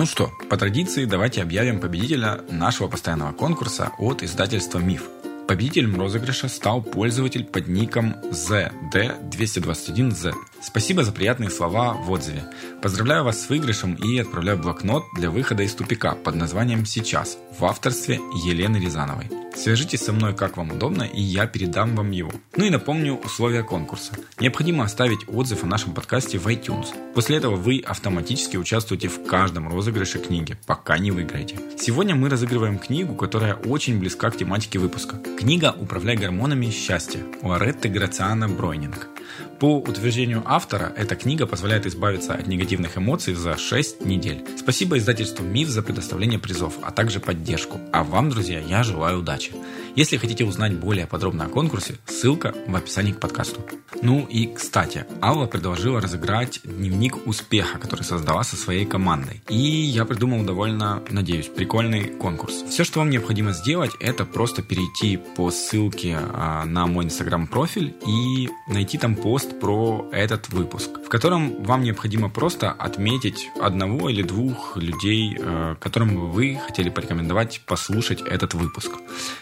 Ну что, по традиции давайте объявим победителя нашего постоянного конкурса от издательства «Миф». Победителем розыгрыша стал пользователь под ником ZD221Z. Спасибо за приятные слова в отзыве. Поздравляю вас с выигрышем и отправляю блокнот для выхода из тупика под названием «Сейчас» в авторстве Елены Рязановой. Свяжитесь со мной как вам удобно, и я передам вам его. Ну и напомню условия конкурса. Необходимо оставить отзыв о нашем подкасте в iTunes. После этого вы автоматически участвуете в каждом розыгрыше книги, пока не выиграете. Сегодня мы разыгрываем книгу, которая очень близка к тематике выпуска. Книга «Управляй гормонами счастья» у Аретты Грациана Бройнинг. По утверждению автора, эта книга позволяет избавиться от негативных эмоций за 6 недель. Спасибо издательству МИФ за предоставление призов, а также поддержку. А вам, друзья, я желаю удачи. Если хотите узнать более подробно о конкурсе, ссылка в описании к подкасту. Ну и, кстати, Алла предложила разыграть дневник успеха, который создала со своей командой. И я придумал довольно, надеюсь, прикольный конкурс. Все, что вам необходимо сделать, это просто перейти по ссылке а, на мой инстаграм профиль и найти там пост про этот выпуск, в котором вам необходимо просто отметить одного или двух людей, э, которым вы хотели порекомендовать послушать этот выпуск.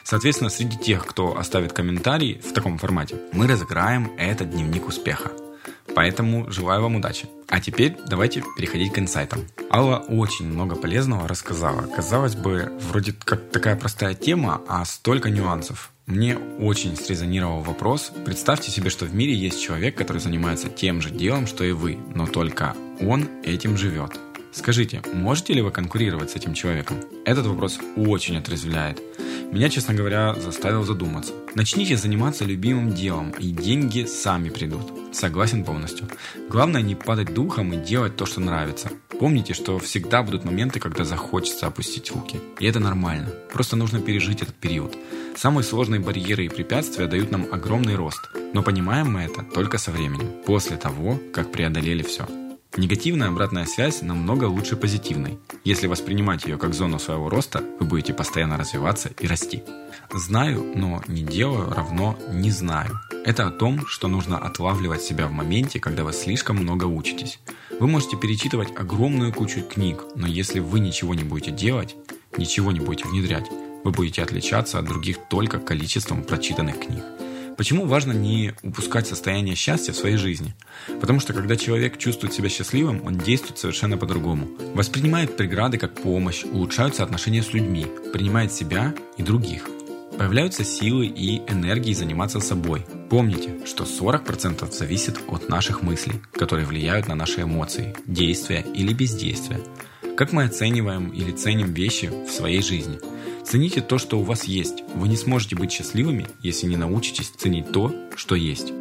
Соответственно, среди тех, кто оставит комментарий в таком формате, мы разыграем этот дневник успеха. Поэтому желаю вам удачи. А теперь давайте переходить к инсайтам. Алла очень много полезного рассказала. Казалось бы, вроде как такая простая тема, а столько нюансов. Мне очень срезонировал вопрос. Представьте себе, что в мире есть человек, который занимается тем же делом, что и вы, но только он этим живет. Скажите, можете ли вы конкурировать с этим человеком? Этот вопрос очень отрезвляет. Меня, честно говоря, заставил задуматься. Начните заниматься любимым делом, и деньги сами придут. Согласен полностью. Главное не падать духом и делать то, что нравится. Помните, что всегда будут моменты, когда захочется опустить руки. И это нормально. Просто нужно пережить этот период. Самые сложные барьеры и препятствия дают нам огромный рост. Но понимаем мы это только со временем. После того, как преодолели все. Негативная обратная связь намного лучше позитивной. Если воспринимать ее как зону своего роста, вы будете постоянно развиваться и расти. Знаю, но не делаю равно не знаю. Это о том, что нужно отлавливать себя в моменте, когда вы слишком много учитесь. Вы можете перечитывать огромную кучу книг, но если вы ничего не будете делать, ничего не будете внедрять, вы будете отличаться от других только количеством прочитанных книг. Почему важно не упускать состояние счастья в своей жизни? Потому что когда человек чувствует себя счастливым, он действует совершенно по-другому. Воспринимает преграды как помощь, улучшаются отношения с людьми, принимает себя и других. Появляются силы и энергии заниматься собой. Помните, что 40% зависит от наших мыслей, которые влияют на наши эмоции, действия или бездействия. Как мы оцениваем или ценим вещи в своей жизни – Цените то, что у вас есть. Вы не сможете быть счастливыми, если не научитесь ценить то, что есть.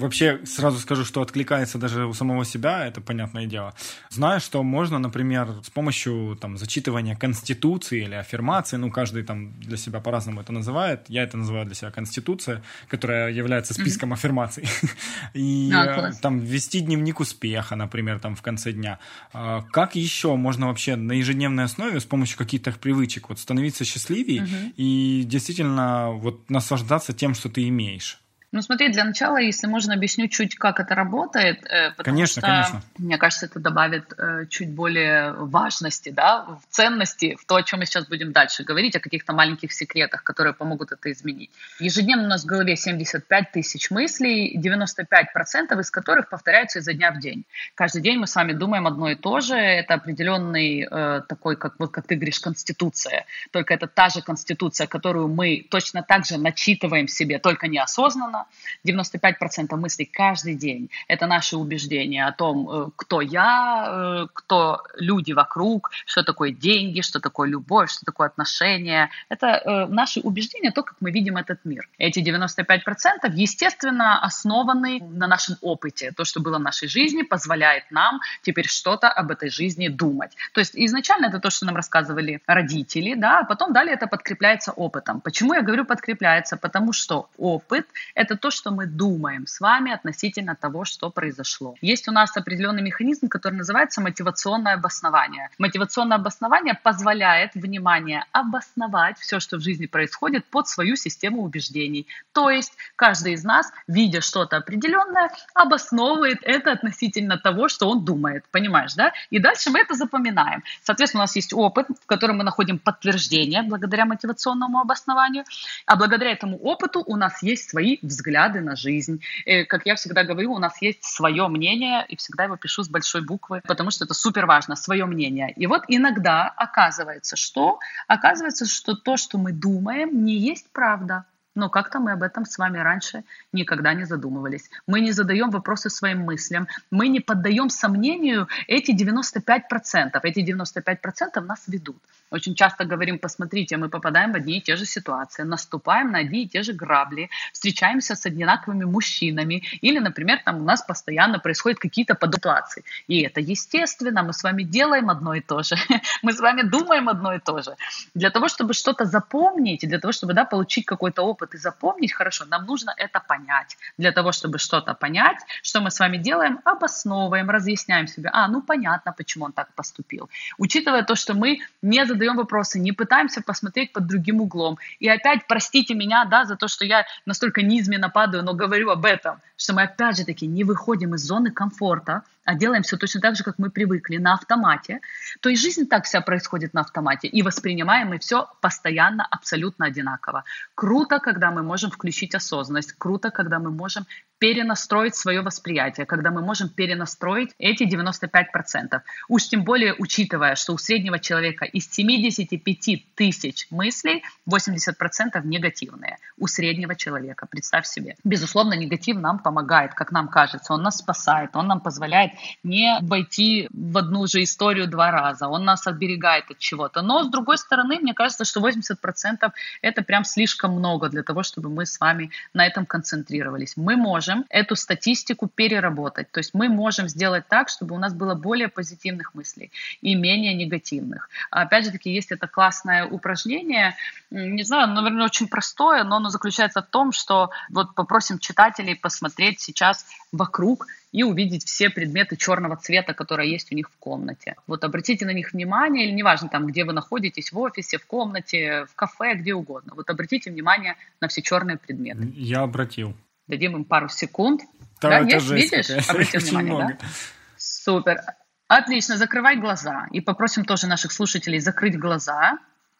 Вообще сразу скажу, что откликается даже у самого себя, это понятное дело. Знаю, что можно, например, с помощью там, зачитывания конституции или аффирмации, ну, каждый там для себя по-разному это называет, я это называю для себя конституция, которая является списком mm-hmm. аффирмаций. И а, там вести дневник успеха, например, там в конце дня. А, как еще можно вообще на ежедневной основе с помощью каких-то привычек вот становиться счастливее mm-hmm. и действительно вот наслаждаться тем, что ты имеешь? Ну, смотри, для начала, если можно, объясню чуть, как это работает. Э, потому конечно, что, конечно. Мне кажется, это добавит э, чуть более важности, да, в ценности, в то, о чем мы сейчас будем дальше говорить, о каких-то маленьких секретах, которые помогут это изменить. Ежедневно у нас в голове 75 тысяч мыслей, 95% из которых повторяются изо дня в день. Каждый день мы с вами думаем одно и то же. Это определенный э, такой, как, вот, как ты говоришь, конституция. Только это та же конституция, которую мы точно так же начитываем себе, только неосознанно 95% мыслей каждый день – это наши убеждения о том, э, кто я, э, кто люди вокруг, что такое деньги, что такое любовь, что такое отношения. Это э, наши убеждения, то, как мы видим этот мир. Эти 95% естественно основаны на нашем опыте. То, что было в нашей жизни, позволяет нам теперь что-то об этой жизни думать. То есть изначально это то, что нам рассказывали родители, да, а потом далее это подкрепляется опытом. Почему я говорю подкрепляется? Потому что опыт – это это то, что мы думаем с вами относительно того, что произошло. Есть у нас определенный механизм, который называется мотивационное обоснование. Мотивационное обоснование позволяет, внимание, обосновать все, что в жизни происходит под свою систему убеждений. То есть каждый из нас, видя что-то определенное, обосновывает это относительно того, что он думает. Понимаешь, да? И дальше мы это запоминаем. Соответственно, у нас есть опыт, в котором мы находим подтверждение благодаря мотивационному обоснованию, а благодаря этому опыту у нас есть свои взгляды взгляды на жизнь. И, как я всегда говорю, у нас есть свое мнение, и всегда его пишу с большой буквы, потому что это супер важно, свое мнение. И вот иногда оказывается, что? Оказывается, что то, что мы думаем, не есть правда. Но как-то мы об этом с вами раньше никогда не задумывались. Мы не задаем вопросы своим мыслям, мы не поддаем сомнению эти 95%. Эти 95% нас ведут. Очень часто говорим, посмотрите, мы попадаем в одни и те же ситуации, наступаем на одни и те же грабли, встречаемся с одинаковыми мужчинами, или, например, там у нас постоянно происходят какие-то подуплации. И это естественно, мы с вами делаем одно и то же, мы с вами думаем одно и то же. Для того, чтобы что-то запомнить, для того, чтобы да, получить какой-то опыт, и запомнить хорошо, нам нужно это понять. Для того, чтобы что-то понять, что мы с вами делаем, обосновываем, разъясняем себе, а, ну понятно, почему он так поступил. Учитывая то, что мы не задаем вопросы, не пытаемся посмотреть под другим углом. И опять, простите меня, да, за то, что я настолько низменно падаю, но говорю об этом, что мы опять же таки не выходим из зоны комфорта, а делаем все точно так же, как мы привыкли, на автомате, то и жизнь так вся происходит на автомате. И воспринимаем мы все постоянно абсолютно одинаково. Круто, когда мы можем включить осознанность. Круто, когда мы можем перенастроить свое восприятие, когда мы можем перенастроить эти 95%. Уж тем более учитывая, что у среднего человека из 75 тысяч мыслей 80% негативные. У среднего человека, представь себе. Безусловно, негатив нам помогает, как нам кажется. Он нас спасает, он нам позволяет не войти в одну же историю два раза. Он нас оберегает от чего-то. Но, с другой стороны, мне кажется, что 80% это прям слишком много для того, чтобы мы с вами на этом концентрировались. Мы можем эту статистику переработать. То есть мы можем сделать так, чтобы у нас было более позитивных мыслей и менее негативных. Опять же таки, есть это классное упражнение, не знаю, наверное, очень простое, но оно заключается в том, что вот попросим читателей посмотреть сейчас вокруг и увидеть все предметы черного цвета, которые есть у них в комнате. Вот обратите на них внимание, или неважно там, где вы находитесь, в офисе, в комнате, в кафе, где угодно. Вот обратите внимание на все черные предметы. Я обратил. Дадим им пару секунд. Да, да есть, видишь? Обратил внимание, много. да? Супер. Отлично, закрывай глаза. И попросим тоже наших слушателей закрыть глаза.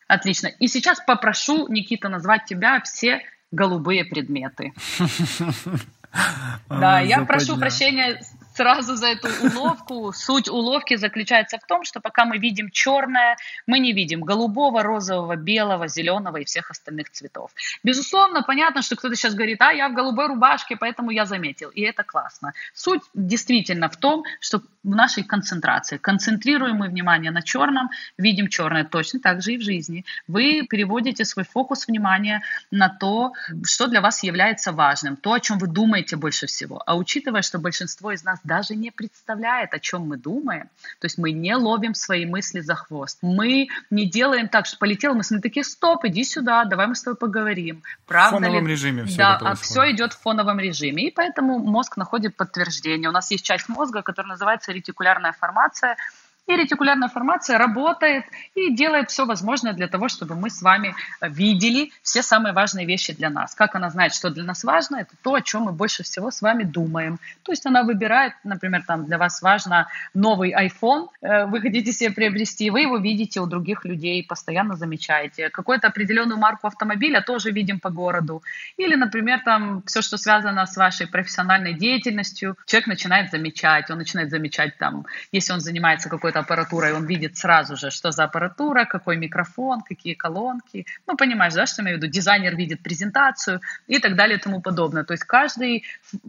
Отлично. И сейчас попрошу, Никита, назвать тебя все голубые предметы. Да, я прошу прощения сразу за эту уловку. Суть уловки заключается в том, что пока мы видим черное, мы не видим голубого, розового, белого, зеленого и всех остальных цветов. Безусловно, понятно, что кто-то сейчас говорит, а я в голубой рубашке, поэтому я заметил. И это классно. Суть действительно в том, что в нашей концентрации. Концентрируем мы внимание на черном, видим черное точно так же и в жизни. Вы переводите свой фокус внимания на то, что для вас является важным, то, о чем вы думаете больше всего. А учитывая, что большинство из нас даже не представляет, о чем мы думаем, то есть мы не ловим свои мысли за хвост, мы не делаем так, что полетел, мы смотрим такие, стоп, иди сюда, давай мы с тобой поговорим. Правда в фоновом ли? режиме все Да, а все идет в фоновом режиме, и поэтому мозг находит подтверждение. У нас есть часть мозга, которая называется ретикулярная формация, и ретикулярная формация работает и делает все возможное для того, чтобы мы с вами видели все самые важные вещи для нас. Как она знает, что для нас важно, это то, о чем мы больше всего с вами думаем. То есть она выбирает, например, там для вас важно новый iPhone, э, вы хотите себе приобрести, вы его видите у других людей, постоянно замечаете. Какую-то определенную марку автомобиля тоже видим по городу. Или, например, там все, что связано с вашей профессиональной деятельностью, человек начинает замечать, он начинает замечать там, если он занимается какой-то аппаратурой, он видит сразу же, что за аппаратура, какой микрофон, какие колонки. Ну, понимаешь, да, что я имею в виду? Дизайнер видит презентацию и так далее и тому подобное. То есть каждый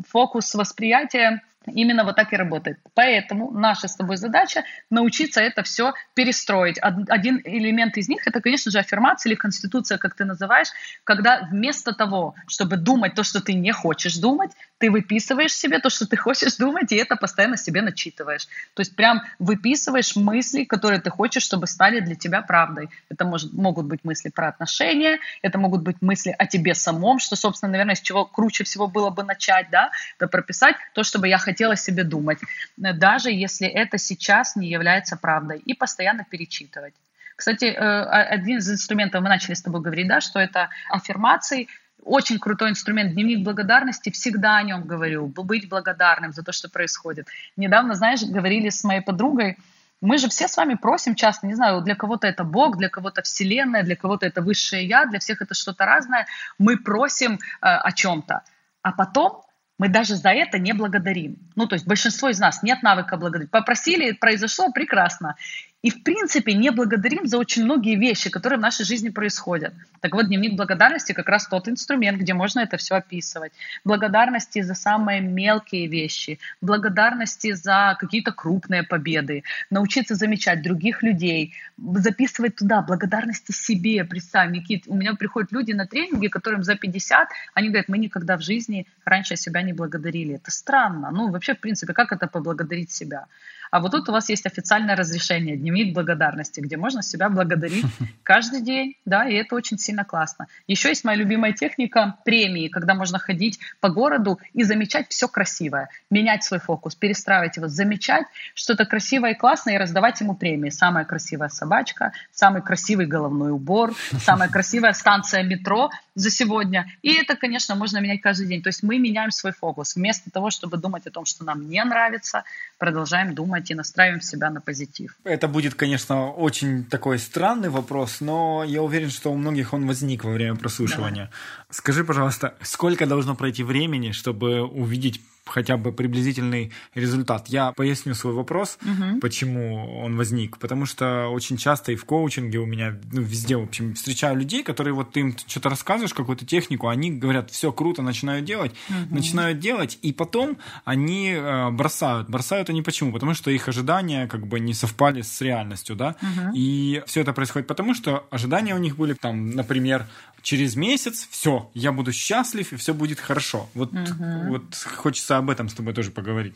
фокус восприятия Именно вот так и работает. Поэтому наша с тобой задача научиться это все перестроить. Один элемент из них это, конечно же, аффирмация или конституция, как ты называешь, когда вместо того, чтобы думать то, что ты не хочешь думать, ты выписываешь себе то, что ты хочешь думать, и это постоянно себе начитываешь. То есть прям выписываешь мысли, которые ты хочешь, чтобы стали для тебя правдой. Это может, могут быть мысли про отношения, это могут быть мысли о тебе самом, что, собственно, наверное, с чего круче всего было бы начать, да, это прописать то, чтобы я хотела себе думать, даже если это сейчас не является правдой, и постоянно перечитывать. Кстати, э, один из инструментов, мы начали с тобой говорить, да, что это аффирмации, очень крутой инструмент, дневник благодарности, всегда о нем говорю, быть благодарным за то, что происходит. Недавно, знаешь, говорили с моей подругой, мы же все с вами просим часто, не знаю, для кого-то это Бог, для кого-то Вселенная, для кого-то это Высшее Я, для всех это что-то разное. Мы просим э, о чем-то. А потом мы даже за это не благодарим. Ну, то есть большинство из нас нет навыка благодарить. Попросили, произошло, прекрасно. И, в принципе, не благодарим за очень многие вещи, которые в нашей жизни происходят. Так вот, дневник благодарности как раз тот инструмент, где можно это все описывать. Благодарности за самые мелкие вещи, благодарности за какие-то крупные победы, научиться замечать других людей, записывать туда благодарности себе. Представь, Никит, у меня приходят люди на тренинги, которым за 50, они говорят, мы никогда в жизни раньше себя не благодарили. Это странно. Ну, вообще, в принципе, как это поблагодарить себя? А вот тут у вас есть официальное разрешение, дневник благодарности, где можно себя благодарить каждый день, да, и это очень сильно классно. Еще есть моя любимая техника премии, когда можно ходить по городу и замечать все красивое, менять свой фокус, перестраивать его, замечать что-то красивое и классное и раздавать ему премии. Самая красивая собачка, самый красивый головной убор, самая красивая станция метро за сегодня. И это, конечно, можно менять каждый день. То есть мы меняем свой фокус. Вместо того, чтобы думать о том, что нам не нравится, продолжаем думать и настраиваем себя на позитив. Это будет, конечно, очень такой странный вопрос, но я уверен, что у многих он возник во время прослушивания. Да. Скажи, пожалуйста, сколько должно пройти времени, чтобы увидеть хотя бы приблизительный результат. Я поясню свой вопрос, угу. почему он возник. Потому что очень часто и в коучинге у меня, ну, везде, в общем, встречаю людей, которые вот ты им что-то рассказываешь, какую-то технику, они говорят, все круто, начинают делать, угу. начинают делать, и потом они э, бросают. Бросают они почему? Потому что их ожидания как бы не совпали с реальностью, да? Угу. И все это происходит потому, что ожидания у них были там, например, через месяц все, я буду счастлив, и все будет хорошо. Вот, угу. вот хочется об этом с тобой тоже поговорить.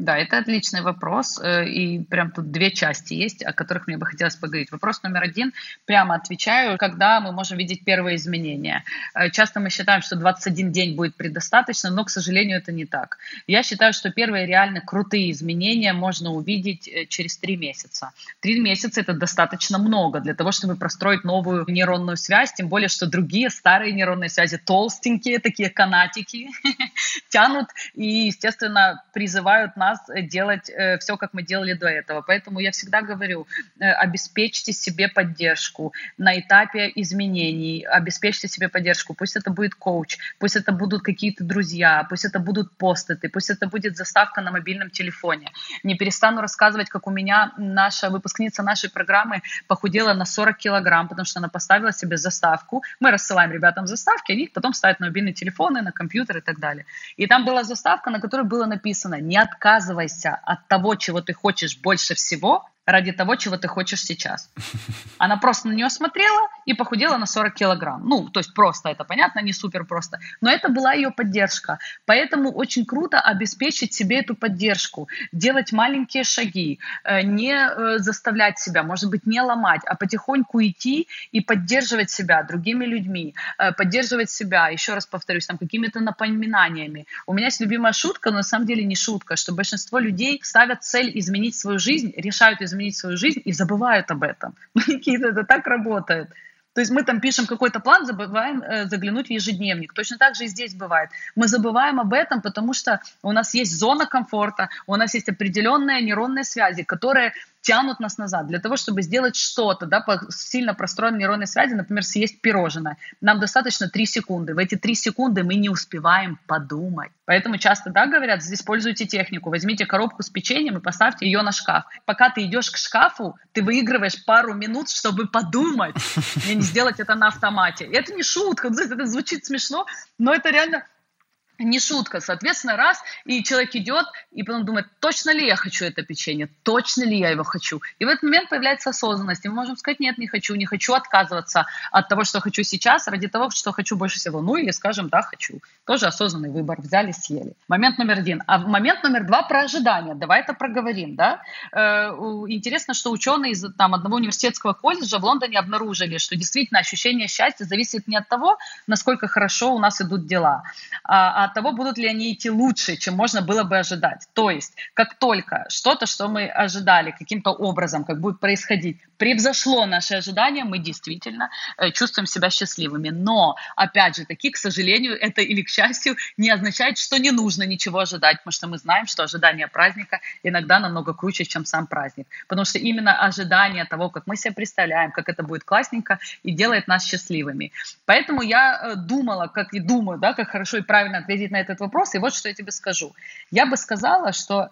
Да, это отличный вопрос, э, и прям тут две части есть, о которых мне бы хотелось поговорить. Вопрос номер один, прямо отвечаю, когда мы можем видеть первые изменения. Э, часто мы считаем, что 21 день будет предостаточно, но, к сожалению, это не так. Я считаю, что первые реально крутые изменения можно увидеть э, через три месяца. Три месяца – это достаточно много для того, чтобы простроить новую нейронную связь, тем более, что другие старые нейронные связи толстенькие, такие канатики, тянут и, естественно, призывают нас нас делать э, все, как мы делали до этого. Поэтому я всегда говорю, э, обеспечьте себе поддержку на этапе изменений, обеспечьте себе поддержку. Пусть это будет коуч, пусть это будут какие-то друзья, пусть это будут посты, пусть это будет заставка на мобильном телефоне. Не перестану рассказывать, как у меня наша выпускница нашей программы похудела на 40 килограмм, потому что она поставила себе заставку. Мы рассылаем ребятам заставки, они потом ставят на мобильные телефоны, на компьютер и так далее. И там была заставка, на которой было написано «Не отказывайтесь отказывайся от того, чего ты хочешь больше всего, ради того, чего ты хочешь сейчас. Она просто на нее смотрела и похудела на 40 килограмм. Ну, то есть просто, это понятно, не супер просто. Но это была ее поддержка. Поэтому очень круто обеспечить себе эту поддержку, делать маленькие шаги, э, не э, заставлять себя, может быть, не ломать, а потихоньку идти и поддерживать себя другими людьми, э, поддерживать себя, еще раз повторюсь, там какими-то напоминаниями. У меня есть любимая шутка, но на самом деле не шутка, что большинство людей ставят цель изменить свою жизнь, решают изменить изменить свою жизнь и забывают об этом. Никита, это так работает. То есть мы там пишем какой-то план, забываем э, заглянуть в ежедневник. Точно так же и здесь бывает. Мы забываем об этом, потому что у нас есть зона комфорта, у нас есть определенные нейронные связи, которые тянут нас назад. Для того, чтобы сделать что-то, да, по сильно простроенной нейронной связи, например, съесть пирожное, нам достаточно 3 секунды. В эти 3 секунды мы не успеваем подумать. Поэтому часто, да, говорят, используйте технику, возьмите коробку с печеньем и поставьте ее на шкаф. Пока ты идешь к шкафу, ты выигрываешь пару минут, чтобы подумать, и не сделать это на автомате. И это не шутка, это звучит смешно, но это реально не шутка. Соответственно, раз, и человек идет, и потом думает, точно ли я хочу это печенье, точно ли я его хочу. И в этот момент появляется осознанность, и мы можем сказать, нет, не хочу, не хочу отказываться от того, что хочу сейчас, ради того, что хочу больше всего. Ну или скажем, да, хочу. Тоже осознанный выбор. Взяли, съели. Момент номер один. А момент номер два про ожидания. Давай это проговорим, да. Э, интересно, что ученые из там, одного университетского колледжа в Лондоне обнаружили, что действительно ощущение счастья зависит не от того, насколько хорошо у нас идут дела, а от того, будут ли они идти лучше, чем можно было бы ожидать. То есть, как только что-то, что мы ожидали каким-то образом, как будет происходить, превзошло наши ожидания, мы действительно э, чувствуем себя счастливыми. Но, опять же таки, к сожалению, это или к счастью не означает, что не нужно ничего ожидать, потому что мы знаем, что ожидание праздника иногда намного круче, чем сам праздник. Потому что именно ожидание того, как мы себе представляем, как это будет классненько, и делает нас счастливыми. Поэтому я э, думала, как и думаю, да, как хорошо и правильно ответить ответить на этот вопрос. И вот что я тебе скажу. Я бы сказала, что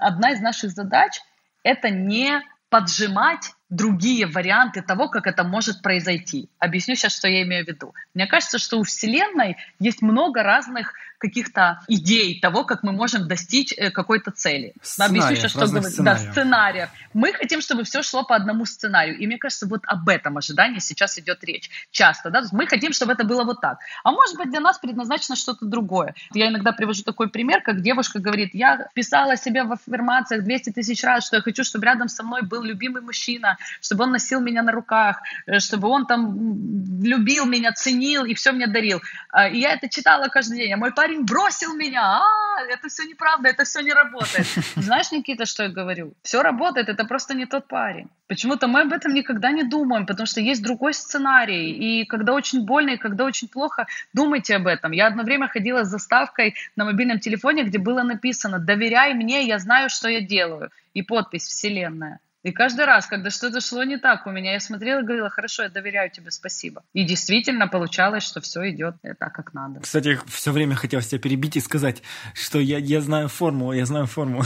одна из наших задач – это не поджимать другие варианты того, как это может произойти. Объясню сейчас, что я имею в виду. Мне кажется, что у Вселенной есть много разных каких-то идей того, как мы можем достичь э, какой-то цели. Сценариев, Объясню что говорить. Да, сценариев. Мы хотим, чтобы все шло по одному сценарию. И мне кажется, вот об этом ожидании сейчас идет речь. Часто, да, мы хотим, чтобы это было вот так. А может быть, для нас предназначено что-то другое. Я иногда привожу такой пример, как девушка говорит, я писала себе в аффирмациях 200 тысяч раз, что я хочу, чтобы рядом со мной был любимый мужчина, чтобы он носил меня на руках, э, чтобы он там любил меня, ценил и все мне дарил. А, и я это читала каждый день. А мой парень бросил меня. А, это все неправда, это все не работает. Знаешь, Никита, что я говорю? Все работает, это просто не тот парень. Почему-то мы об этом никогда не думаем, потому что есть другой сценарий. И когда очень больно, и когда очень плохо, думайте об этом. Я одно время ходила с заставкой на мобильном телефоне, где было написано «Доверяй мне, я знаю, что я делаю». И подпись «Вселенная». И каждый раз, когда что-то шло не так у меня, я смотрела и говорила, хорошо, я доверяю тебе, спасибо. И действительно получалось, что все идет так, как надо. Кстати, все время хотел тебя перебить и сказать, что я, я знаю формулу, я знаю формулу.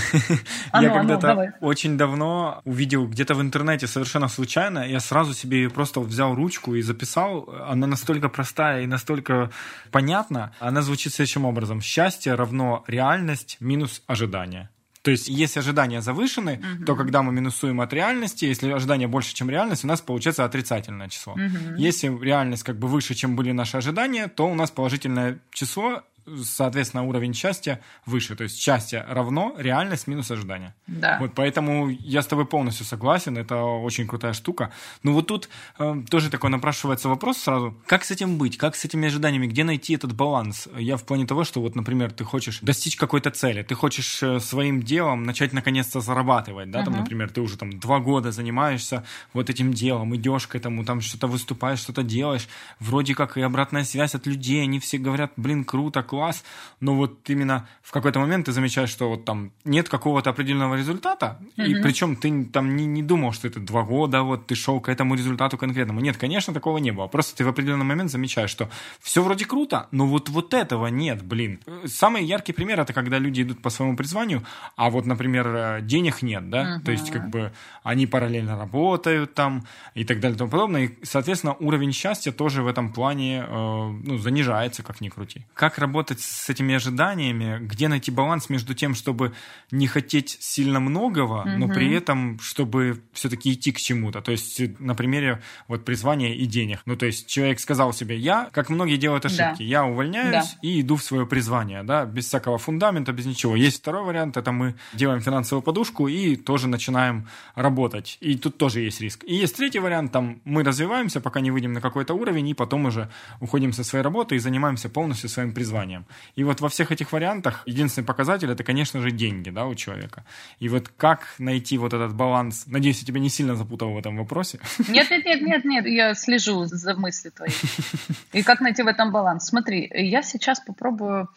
А я ну, а ну, когда-то очень давно увидел где-то в интернете совершенно случайно, я сразу себе просто взял ручку и записал. Она настолько простая и настолько понятна. Она звучит следующим образом. Счастье равно реальность минус ожидание. То есть, если ожидания завышены, угу. то когда мы минусуем от реальности, если ожидания больше, чем реальность, у нас получается отрицательное число. Угу. Если реальность как бы выше, чем были наши ожидания, то у нас положительное число, соответственно, уровень счастья выше. То есть счастье равно реальность минус ожидания. Да. Вот поэтому я с тобой полностью согласен, это очень крутая штука. Но вот тут э, тоже такой напрашивается вопрос сразу, как с этим быть, как с этими ожиданиями, где найти этот баланс? Я в плане того, что вот, например, ты хочешь достичь какой-то цели, ты хочешь э, своим делом начать наконец-то зарабатывать, да, uh-huh. там, например, ты уже там два года занимаешься вот этим делом, идешь к этому, там что-то выступаешь, что-то делаешь, вроде как и обратная связь от людей, они все говорят, блин, круто, класс, но вот именно в какой-то момент ты замечаешь, что вот там нет какого-то определенного результата, mm-hmm. и причем ты там не, не думал, что это два года, вот ты шел к этому результату конкретному. Нет, конечно, такого не было. Просто ты в определенный момент замечаешь, что все вроде круто, но вот, вот этого нет, блин. Самый яркий пример это когда люди идут по своему призванию, а вот, например, э, денег нет, да, mm-hmm. то есть как бы они параллельно работают там и так далее и тому подобное, и, соответственно, уровень счастья тоже в этом плане э, ну, занижается, как ни крути. Как работать работать с этими ожиданиями, где найти баланс между тем, чтобы не хотеть сильно многого, угу. но при этом, чтобы все-таки идти к чему-то. То есть на примере вот призвания и денег. Ну, то есть человек сказал себе, я, как многие делают ошибки, да. я увольняюсь да. и иду в свое призвание, да, без всякого фундамента, без ничего. Есть второй вариант, это мы делаем финансовую подушку и тоже начинаем работать. И тут тоже есть риск. И есть третий вариант, там мы развиваемся, пока не выйдем на какой-то уровень, и потом уже уходим со своей работы и занимаемся полностью своим призванием желаниям. И вот во всех этих вариантах единственный показатель это, конечно же, деньги, да, у человека. И вот как найти вот этот баланс? Надеюсь, я тебя не сильно запутал в этом вопросе. Нет, нет, нет, нет, нет, я слежу за мысли твои. И как найти в этом баланс? Смотри, я сейчас попробую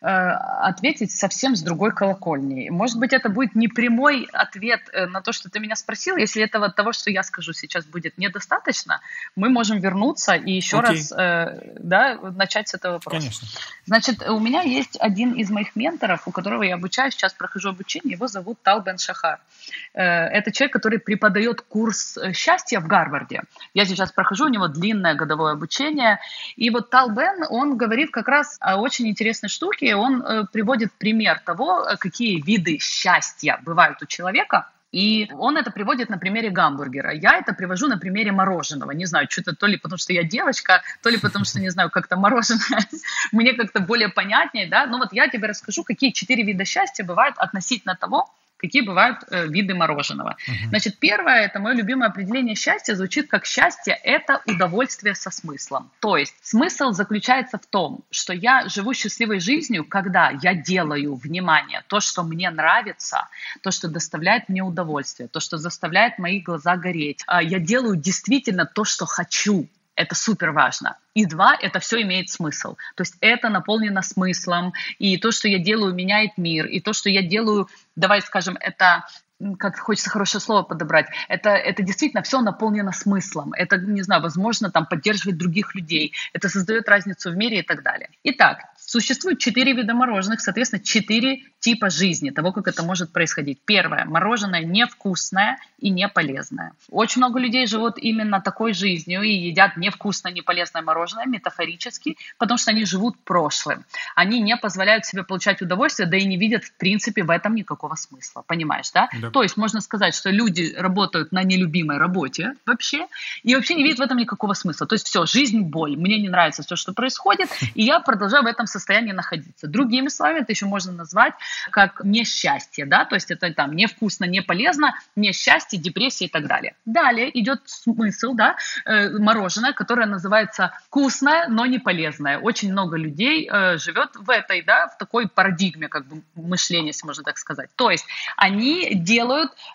ответить совсем с другой колокольни. Может быть, это будет не прямой ответ э, на то, что ты меня спросил. Если этого того, что я скажу сейчас, будет недостаточно, мы можем вернуться и еще okay. раз э, да, начать с этого вопроса. Конечно. Значит, у меня есть один из моих менторов, у которого я обучаюсь, сейчас прохожу обучение, его зовут Тал Бен Шахар. Это человек, который преподает курс счастья в Гарварде. Я сейчас прохожу, у него длинное годовое обучение. И вот Тал Бен, он говорит как раз о очень интересной штуке, он э, приводит пример того, э, какие виды счастья бывают у человека, и он это приводит на примере гамбургера. Я это привожу на примере мороженого. Не знаю, что-то то ли потому, что я девочка, то ли потому, что, не знаю, как-то мороженое мне как-то более понятнее, да. Но вот я тебе расскажу, какие четыре вида счастья бывают относительно того, какие бывают э, виды мороженого. Uh-huh. Значит, первое, это мое любимое определение счастья, звучит как счастье – это удовольствие со смыслом. То есть смысл заключается в том, что я живу счастливой жизнью, когда я делаю, внимание, то, что мне нравится, то, что доставляет мне удовольствие, то, что заставляет мои глаза гореть. А я делаю действительно то, что хочу, это супер важно. И два, это все имеет смысл. То есть это наполнено смыслом, и то, что я делаю, меняет мир, и то, что я делаю, давай скажем, это как хочется хорошее слово подобрать, это, это действительно все наполнено смыслом. Это, не знаю, возможно, там поддерживать других людей. Это создает разницу в мире и так далее. Итак, Существует четыре вида мороженых, соответственно, четыре типа жизни, того, как это может происходить. Первое. Мороженое невкусное и не полезное. Очень много людей живут именно такой жизнью и едят невкусное, не полезное мороженое метафорически, потому что они живут прошлым. Они не позволяют себе получать удовольствие, да и не видят, в принципе, в этом никакого смысла. Понимаешь, да? да. То есть можно сказать, что люди работают на нелюбимой работе вообще, и вообще не видят в этом никакого смысла. То есть все, жизнь боль. Мне не нравится все, что происходит, и я продолжаю в этом состоянии находиться. Другими словами, это еще можно назвать как несчастье, да, то есть это там невкусно, не полезно, несчастье, депрессия и так далее. Далее идет смысл, да, э, мороженое, которое называется вкусное, но не полезное. Очень много людей э, живет в этой, да, в такой парадигме как бы мышления, если можно так сказать. То есть они делают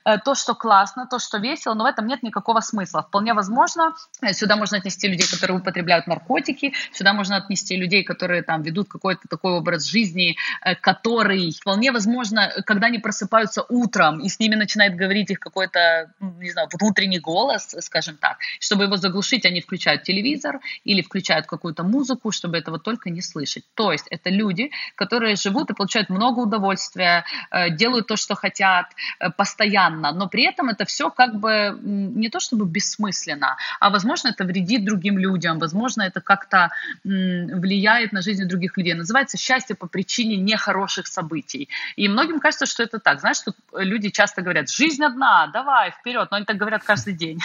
э, то, что классно, то, что весело, но в этом нет никакого смысла. Вполне возможно, э, сюда можно отнести людей, которые употребляют наркотики, сюда можно отнести людей, которые там ведут какой-то такой образ жизни, э, который вполне возможно, когда они просыпаются утром, и с ними начинает говорить их какой-то, не знаю, внутренний голос, скажем так, чтобы его заглушить, они включают телевизор или включают какую-то музыку, чтобы этого только не слышать. То есть это люди, которые живут и получают много удовольствия, делают то, что хотят, постоянно, но при этом это все как бы не то чтобы бессмысленно, а возможно это вредит другим людям, возможно это как-то влияет на жизнь других людей. Называется счастье по причине нехороших событий. И многим кажется, что это так. Знаешь, тут люди часто говорят, жизнь одна, давай, вперед. Но они так говорят каждый день.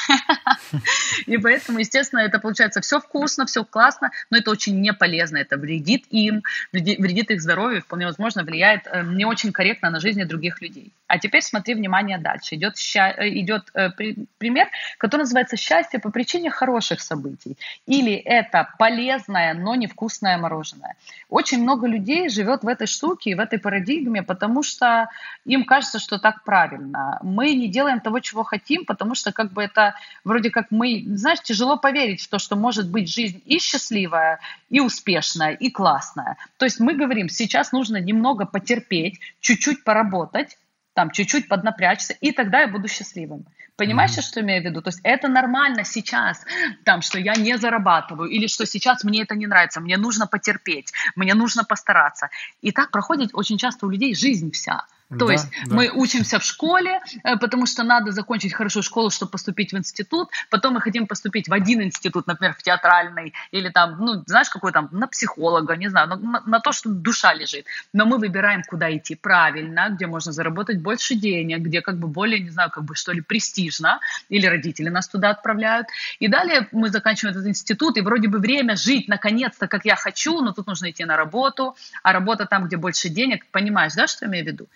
И поэтому, естественно, это получается все вкусно, все классно, но это очень не полезно. Это вредит им, вредит их здоровью, вполне возможно, влияет э, не очень корректно на жизни других людей. А теперь смотри внимание дальше. Идет, э, идет э, пример, который называется «Счастье по причине хороших событий». Или это полезное, но невкусное мороженое. Очень много людей живет в этой штуке, в этой парадигме, потому что им кажется, что так правильно. Мы не делаем того, чего хотим, потому что как бы это вроде как мы, знаешь, тяжело поверить в то, что может быть жизнь и счастливая, и успешная, и классная. То есть мы говорим, сейчас нужно немного потерпеть, чуть-чуть поработать, там чуть-чуть поднапрячься, и тогда я буду счастливым. Понимаешь, mm-hmm. что имею в виду? То есть это нормально сейчас, там, что я не зарабатываю, или что сейчас мне это не нравится, мне нужно потерпеть, мне нужно постараться. И так проходит очень часто у людей жизнь вся. То да, есть да. мы учимся в школе, э, потому что надо закончить хорошую школу, чтобы поступить в институт. Потом мы хотим поступить в один институт, например, в театральный, или там, ну, знаешь, какой там, на психолога, не знаю, на, на то, что душа лежит. Но мы выбираем, куда идти правильно, где можно заработать больше денег, где как бы более, не знаю, как бы что ли, престижно, или родители нас туда отправляют. И далее мы заканчиваем этот институт, и вроде бы время жить наконец-то, как я хочу, но тут нужно идти на работу, а работа там, где больше денег, понимаешь, да, что я имею в виду?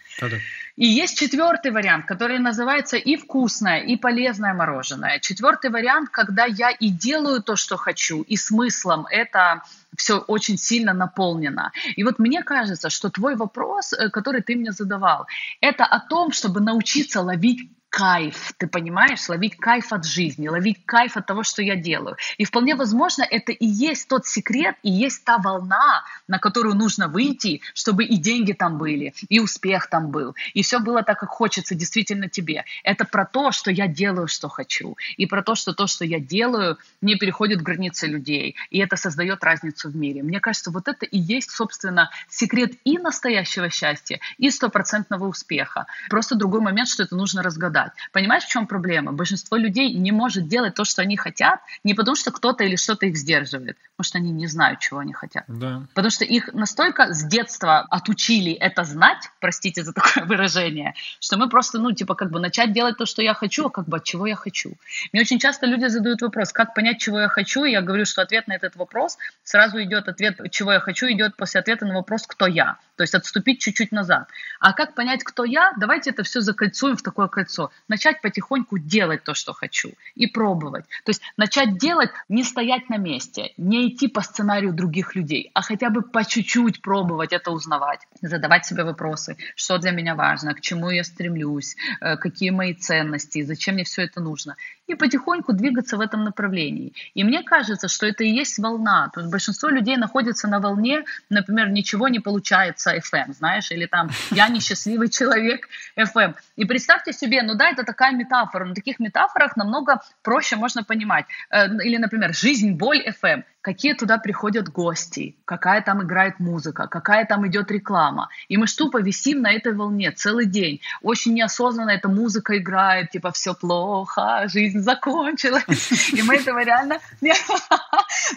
И есть четвертый вариант, который называется и вкусное, и полезное мороженое. Четвертый вариант, когда я и делаю то, что хочу, и смыслом это все очень сильно наполнено. И вот мне кажется, что твой вопрос, э, который ты мне задавал, это о том, чтобы научиться ловить кайф, ты понимаешь, ловить кайф от жизни, ловить кайф от того, что я делаю. И вполне возможно, это и есть тот секрет, и есть та волна, на которую нужно выйти, чтобы и деньги там были, и успех там был, и все было так, как хочется действительно тебе. Это про то, что я делаю, что хочу, и про то, что то, что я делаю, не переходит границы людей, и это создает разницу в мире. Мне кажется, вот это и есть, собственно, секрет и настоящего счастья, и стопроцентного успеха. Просто другой момент, что это нужно разгадать. Понимаешь, в чем проблема? Большинство людей не может делать то, что они хотят, не потому что кто-то или что-то их сдерживает, потому что они не знают, чего они хотят. Да. Потому что их настолько с детства отучили это знать, простите за такое выражение, что мы просто, ну, типа, как бы начать делать то, что я хочу, а как бы от чего я хочу. Мне очень часто люди задают вопрос, как понять, чего я хочу, и я говорю, что ответ на этот вопрос сразу идет ответ, чего я хочу, идет после ответа на вопрос, кто я. То есть отступить чуть-чуть назад. А как понять, кто я? Давайте это все закольцуем в такое кольцо начать потихоньку делать то, что хочу, и пробовать. То есть начать делать, не стоять на месте, не идти по сценарию других людей, а хотя бы по чуть-чуть пробовать это узнавать, задавать себе вопросы, что для меня важно, к чему я стремлюсь, э, какие мои ценности, зачем мне все это нужно и потихоньку двигаться в этом направлении. И мне кажется, что это и есть волна. То большинство людей находится на волне, например, ничего не получается FM, знаешь, или там я несчастливый человек FM. И представьте себе, ну да, это такая метафора, но таких метафорах намного проще можно понимать. Э, или, например, жизнь, боль FM какие туда приходят гости, какая там играет музыка, какая там идет реклама. И мы тупо висим на этой волне целый день. Очень неосознанно эта музыка играет, типа все плохо, жизнь закончилась. И мы этого реально...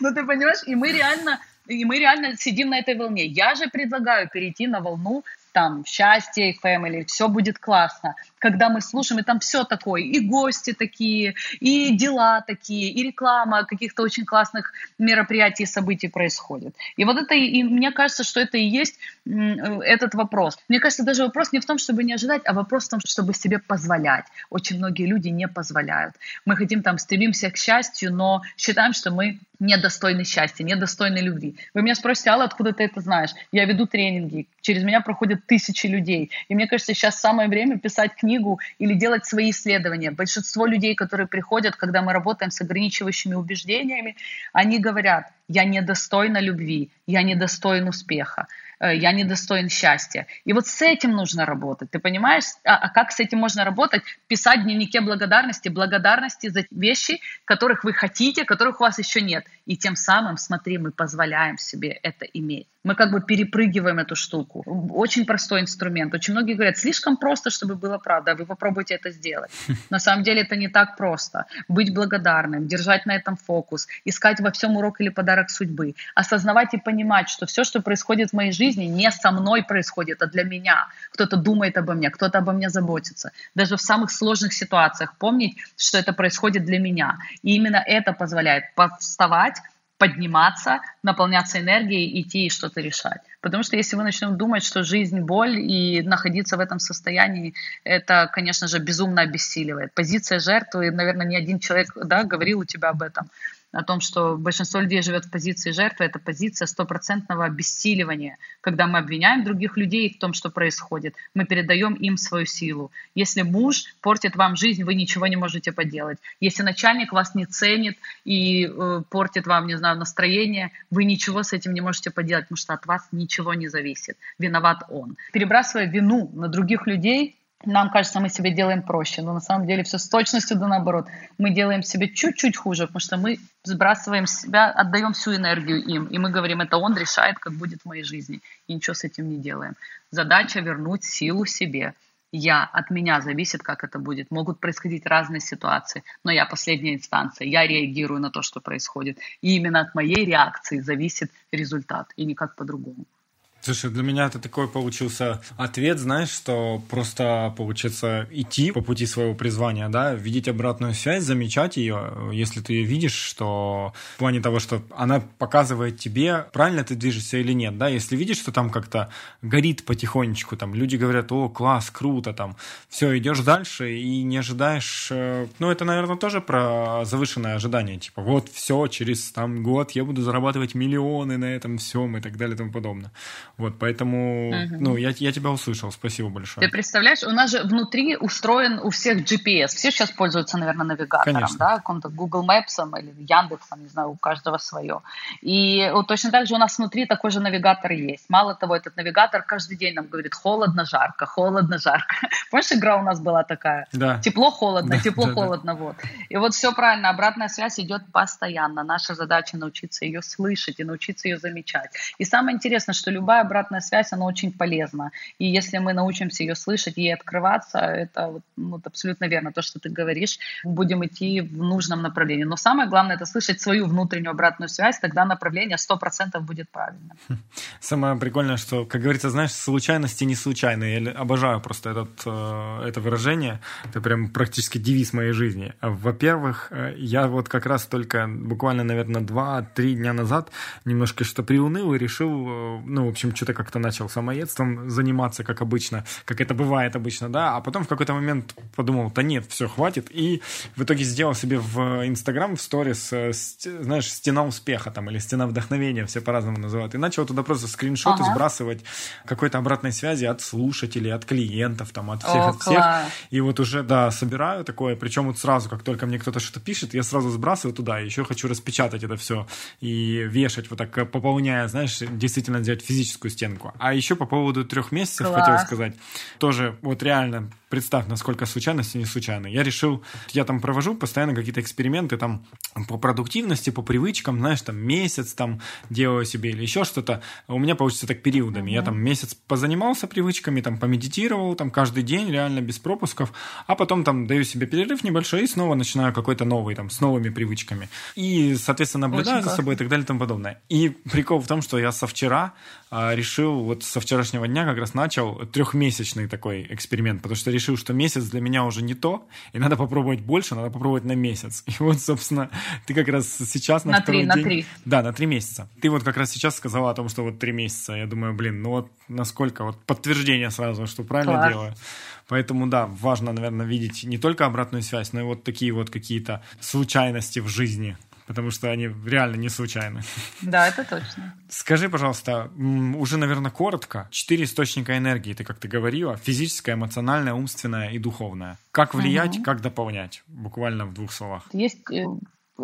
Ну ты понимаешь, и мы реально и мы реально сидим на этой волне. Я же предлагаю перейти на волну там счастье family, все будет классно. Когда мы слушаем, и там все такое, и гости такие, и дела такие, и реклама каких-то очень классных мероприятий и событий происходит. И вот это, и мне кажется, что это и есть этот вопрос. Мне кажется, даже вопрос не в том, чтобы не ожидать, а вопрос в том, чтобы себе позволять. Очень многие люди не позволяют. Мы хотим там, стремимся к счастью, но считаем, что мы недостойны счастья, недостойны любви. Вы меня спросите, Алла, откуда ты это знаешь? Я веду тренинги, через меня проходят тысячи людей. И мне кажется, сейчас самое время писать книгу или делать свои исследования. Большинство людей, которые приходят, когда мы работаем с ограничивающими убеждениями, они говорят, я недостойна любви, я недостоин успеха. Э, я недостоин счастья. И вот с этим нужно работать, ты понимаешь? А, а как с этим можно работать? Писать в дневнике благодарности, благодарности за вещи, которых вы хотите, которых у вас еще нет. И тем самым, смотри, мы позволяем себе это иметь. Мы как бы перепрыгиваем эту штуку. Очень простой инструмент. Очень многие говорят, слишком просто, чтобы было правда. Вы попробуйте это сделать. На самом деле это не так просто. Быть благодарным, держать на этом фокус, искать во всем урок или подарок судьбы, осознавать и понимать, что все, что происходит в моей жизни, не со мной происходит, а для меня. Кто-то думает обо мне, кто-то обо мне заботится. Даже в самых сложных ситуациях помнить, что это происходит для меня. И именно это позволяет вставать подниматься, наполняться энергией, идти и что-то решать. Потому что если мы начнем думать, что жизнь боль и находиться в этом состоянии, это, конечно же, безумно обессиливает. Позиция жертвы, наверное, ни один человек да, говорил у тебя об этом о том, что большинство людей живет в позиции жертвы, это позиция стопроцентного обессиливания. Когда мы обвиняем других людей в том, что происходит, мы передаем им свою силу. Если муж портит вам жизнь, вы ничего не можете поделать. Если начальник вас не ценит и э, портит вам, не знаю, настроение, вы ничего с этим не можете поделать, потому что от вас ничего не зависит. Виноват он. Перебрасывая вину на других людей, нам кажется, мы себе делаем проще, но на самом деле все с точностью да наоборот. Мы делаем себе чуть-чуть хуже, потому что мы сбрасываем себя, отдаем всю энергию им, и мы говорим, это он решает, как будет в моей жизни, и ничего с этим не делаем. Задача вернуть силу себе. Я, от меня зависит, как это будет. Могут происходить разные ситуации, но я последняя инстанция, я реагирую на то, что происходит. И именно от моей реакции зависит результат, и никак по-другому. Слушай, для меня это такой получился ответ, знаешь, что просто получится идти по пути своего призвания, да, видеть обратную связь, замечать ее, если ты видишь, что в плане того, что она показывает тебе, правильно ты движешься или нет, да, если видишь, что там как-то горит потихонечку, там люди говорят, о, класс, круто, там, все, идешь дальше и не ожидаешь, э, ну, это, наверное, тоже про завышенное ожидание, типа, вот, все, через там год я буду зарабатывать миллионы на этом всем и так далее и тому подобное. Вот, поэтому, угу. ну, я, я тебя услышал, спасибо большое. Ты представляешь, у нас же внутри устроен у всех GPS. Все сейчас пользуются, наверное, навигатором, Конечно. да, каком-то Google Maps или Яндексом, не знаю, у каждого свое. И вот точно так же у нас внутри такой же навигатор есть. Мало того, этот навигатор каждый день нам говорит холодно, жарко, холодно, жарко. Помнишь, игра у нас была такая? Да. Тепло, холодно, да, тепло, да, холодно, да. вот. И вот все правильно, обратная связь идет постоянно. Наша задача научиться ее слышать и научиться ее замечать. И самое интересное, что любая обратная связь, она очень полезна. И если мы научимся ее слышать, ей открываться, это ну, абсолютно верно, то, что ты говоришь, будем идти в нужном направлении. Но самое главное, это слышать свою внутреннюю обратную связь, тогда направление 100% будет правильным. Самое прикольное, что, как говорится, знаешь, случайности не случайные. Я обожаю просто этот, э, это выражение. Это прям практически девиз моей жизни. Во-первых, э, я вот как раз только буквально, наверное, 2-3 дня назад немножко что приуныл и решил, э, ну, в общем, что-то как-то начал самоедством заниматься, как обычно, как это бывает обычно, да, а потом в какой-то момент подумал, да нет, все, хватит, и в итоге сделал себе в Инстаграм, в сторис, э, знаешь, стена успеха там, или стена вдохновения, все по-разному называют, и начал туда просто скриншоты ага. сбрасывать какой-то обратной связи от слушателей, от клиентов, там, от всех, О, от всех, класс. и вот уже, да, собираю такое, причем вот сразу, как только мне кто-то что-то пишет, я сразу сбрасываю туда, и еще хочу распечатать это все и вешать, вот так пополняя, знаешь, действительно сделать физическую стену оценку. А еще по поводу трех месяцев Класс. хотел сказать. Тоже вот реально представь, насколько случайности не случайно. Я решил, я там провожу постоянно какие-то эксперименты там по продуктивности, по привычкам, знаешь, там месяц там делаю себе или еще что-то. У меня получится так периодами. Mm-hmm. Я там месяц позанимался привычками, там помедитировал, там каждый день реально без пропусков, а потом там даю себе перерыв небольшой и снова начинаю какой-то новый там с новыми привычками. И, соответственно, наблюдаю Очень за собой и так далее и тому подобное. И прикол в том, что я со вчера а, решил, вот со вчерашнего дня как раз начал трехмесячный такой эксперимент, потому что решил, что месяц для меня уже не то, и надо попробовать больше, надо попробовать на месяц. И вот, собственно, ты как раз сейчас на, на второй три, день... На три. Да, на три месяца. Ты вот как раз сейчас сказала о том, что вот три месяца. Я думаю, блин, ну вот насколько, вот подтверждение сразу, что правильно Класс. делаю. Поэтому, да, важно, наверное, видеть не только обратную связь, но и вот такие вот какие-то случайности в жизни, потому что они реально не случайны. Да, это точно. Скажи, пожалуйста, уже, наверное, коротко, четыре источника энергии, ты как ты говорила, физическая, эмоциональная, умственная и духовная. Как влиять, угу. как дополнять? Буквально в двух словах. Есть э,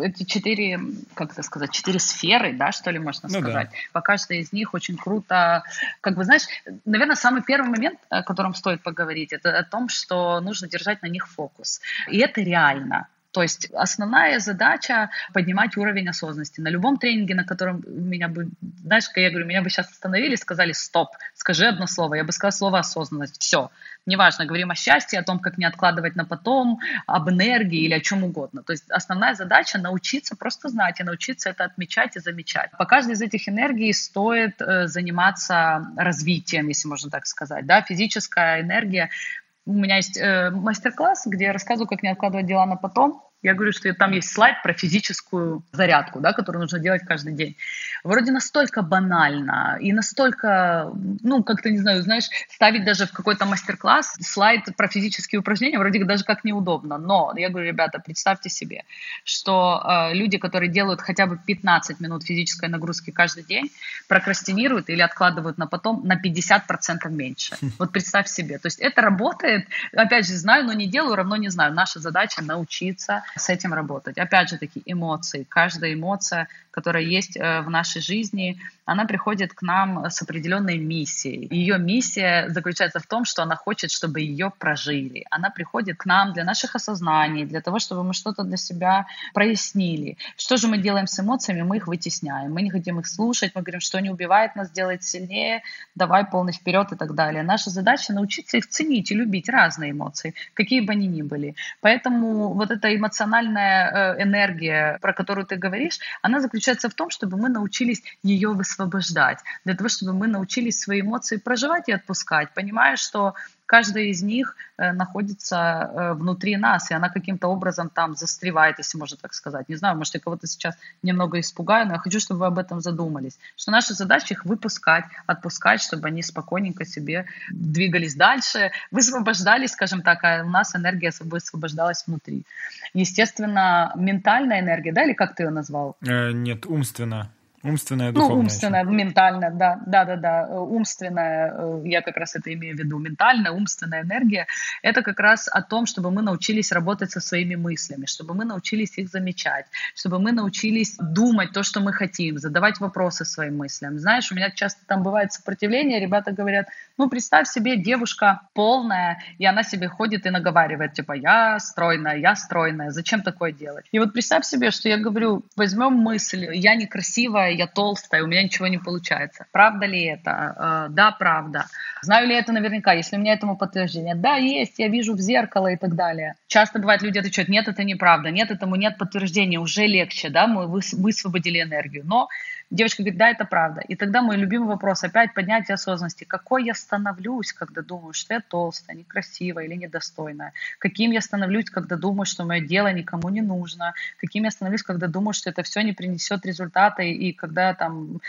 эти четыре, как это сказать, четыре сферы, да, что ли, можно ну, сказать. Да. По каждой из них очень круто. Как бы, знаешь, наверное, самый первый момент, о котором стоит поговорить, это о том, что нужно держать на них фокус. И это реально. То есть основная задача поднимать уровень осознанности. На любом тренинге, на котором меня бы, знаешь, я говорю, меня бы сейчас остановили, сказали стоп, скажи одно слово, я бы сказала слово осознанность. Все. Неважно, говорим о счастье, о том, как не откладывать на потом, об энергии или о чем угодно. То есть основная задача научиться просто знать и научиться это отмечать и замечать. По каждой из этих энергий стоит э, заниматься развитием, если можно так сказать. Да? Физическая энергия у меня есть э, мастер-класс, где я рассказываю, как не откладывать дела на потом. Я говорю, что там есть слайд про физическую зарядку, да, которую нужно делать каждый день. Вроде настолько банально и настолько, ну, как-то, не знаю, знаешь, ставить даже в какой-то мастер-класс слайд про физические упражнения вроде даже как неудобно. Но я говорю, ребята, представьте себе, что э, люди, которые делают хотя бы 15 минут физической нагрузки каждый день, прокрастинируют или откладывают на потом на 50% меньше. Вот представь себе. То есть это работает. Опять же, знаю, но не делаю, равно не знаю. Наша задача научиться с этим работать. Опять же таки, эмоции. Каждая эмоция, которая есть э, в нашей жизни, она приходит к нам с определенной миссией. Ее миссия заключается в том, что она хочет, чтобы ее прожили. Она приходит к нам для наших осознаний, для того, чтобы мы что-то для себя прояснили. Что же мы делаем с эмоциями? Мы их вытесняем. Мы не хотим их слушать, мы говорим, что не убивает нас, делает сильнее, давай полный вперед и так далее. Наша задача научиться их ценить и любить разные эмоции, какие бы они ни были. Поэтому вот эта эмоциональная э, энергия, про которую ты говоришь, она заключается в том, чтобы мы научились ее высвобождать для того, чтобы мы научились свои эмоции проживать и отпускать, понимая, что каждая из них э, находится э, внутри нас, и она каким-то образом там застревает, если можно так сказать. Не знаю, может, я кого-то сейчас немного испугаю, но я хочу, чтобы вы об этом задумались. Что наша задача их выпускать, отпускать, чтобы они спокойненько себе двигались дальше, высвобождались, скажем так, а у нас энергия высвобождалась внутри. Естественно, ментальная энергия, да, или как ты ее назвал? Э, нет, умственная. Умственная, ну, духовная. Ну, умственная, ментальная, да, да, да, да. Умственная, э, я как раз это имею в виду, ментальная, умственная энергия, это как раз о том, чтобы мы научились работать со своими мыслями, чтобы мы научились их замечать, чтобы мы научились думать то, что мы хотим, задавать вопросы своим мыслям. Знаешь, у меня часто там бывает сопротивление, ребята говорят, ну, представь себе, девушка полная, и она себе ходит и наговаривает, типа, я стройная, я стройная, зачем такое делать? И вот представь себе, что я говорю, возьмем мысль, я некрасивая, я толстая, у меня ничего не получается. Правда ли это? Э, да, правда. Знаю ли это наверняка, если у меня этому подтверждение? Да, есть, я вижу в зеркало и так далее. Часто бывает, люди отвечают, нет, это неправда, нет, этому нет подтверждения, уже легче, да, мы высвободили энергию. Но Девочка говорит, да, это правда. И тогда мой любимый вопрос, опять поднятие осознанности. Какой я становлюсь, когда думаю, что я толстая, некрасивая или недостойная? Каким я становлюсь, когда думаю, что мое дело никому не нужно? Каким я становлюсь, когда думаю, что это все не принесет результаты и когда там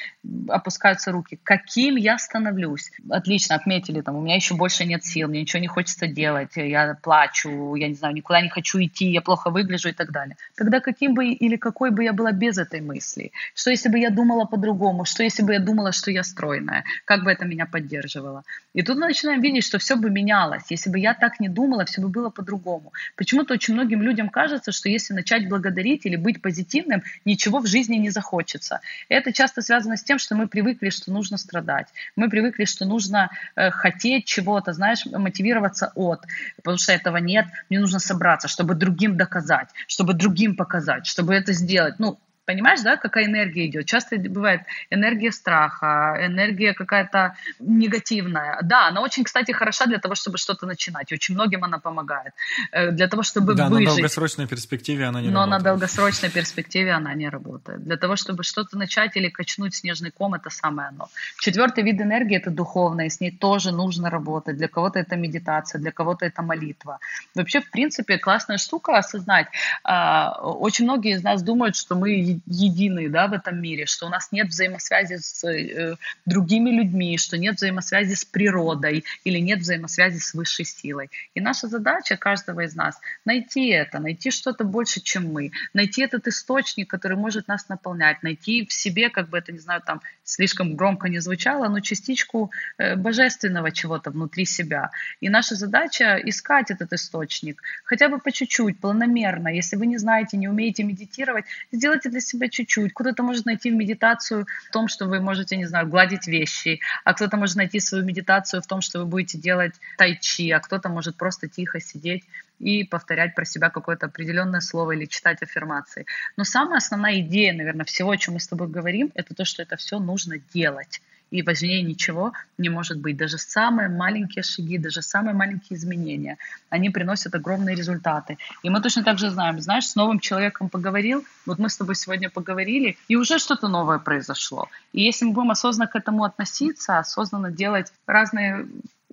опускаются руки? Каким я становлюсь? Отлично, отметили, там, у меня еще больше нет сил, мне ничего не хочется делать, я плачу, я не знаю, никуда не хочу идти, я плохо выгляжу и так далее. Тогда каким бы или какой бы я была без этой мысли? Что если бы я думала, по-другому, что если бы я думала, что я стройная, как бы это меня поддерживало. И тут мы начинаем видеть, что все бы менялось. Если бы я так не думала, все бы было по-другому. Почему-то очень многим людям кажется, что если начать благодарить или быть позитивным, ничего в жизни не захочется. Это часто связано с тем, что мы привыкли, что нужно страдать. Мы привыкли, что нужно э, хотеть чего-то, знаешь, мотивироваться от. Потому что этого нет, мне нужно собраться, чтобы другим доказать, чтобы другим показать, чтобы это сделать. Ну, Понимаешь, да, какая энергия идет? Часто бывает энергия страха, энергия какая-то негативная. Да, она очень, кстати, хороша для того, чтобы что-то начинать. Очень многим она помогает. Э, для того, чтобы да, выжить. на долгосрочной перспективе она не Но работает. на долгосрочной перспективе она не работает. Для того, чтобы что-то начать или качнуть снежный ком, это самое оно. Четвертый вид энергии – это духовная, с ней тоже нужно работать. Для кого-то это медитация, для кого-то это молитва. Вообще, в принципе, классная штука осознать. А, очень многие из нас думают, что мы едины да, в этом мире, что у нас нет взаимосвязи с э, другими людьми, что нет взаимосвязи с природой или нет взаимосвязи с высшей силой. И наша задача каждого из нас найти это, найти что-то больше, чем мы, найти этот источник, который может нас наполнять, найти в себе, как бы это, не знаю, там слишком громко не звучало, но частичку э, божественного чего-то внутри себя. И наша задача искать этот источник, хотя бы по чуть-чуть, планомерно. Если вы не знаете, не умеете медитировать, сделайте для себя чуть-чуть. Кто-то может найти в медитацию в том, что вы можете, не знаю, гладить вещи, а кто-то может найти свою медитацию в том, что вы будете делать тайчи, а кто-то может просто тихо сидеть и повторять про себя какое-то определенное слово или читать аффирмации. Но самая основная идея, наверное, всего, о чем мы с тобой говорим, это то, что это все нужно делать. И важнее ничего не может быть. Даже самые маленькие шаги, даже самые маленькие изменения, они приносят огромные результаты. И мы точно так же знаем, знаешь, с новым человеком поговорил, вот мы с тобой сегодня поговорили, и уже что-то новое произошло. И если мы будем осознанно к этому относиться, осознанно делать разные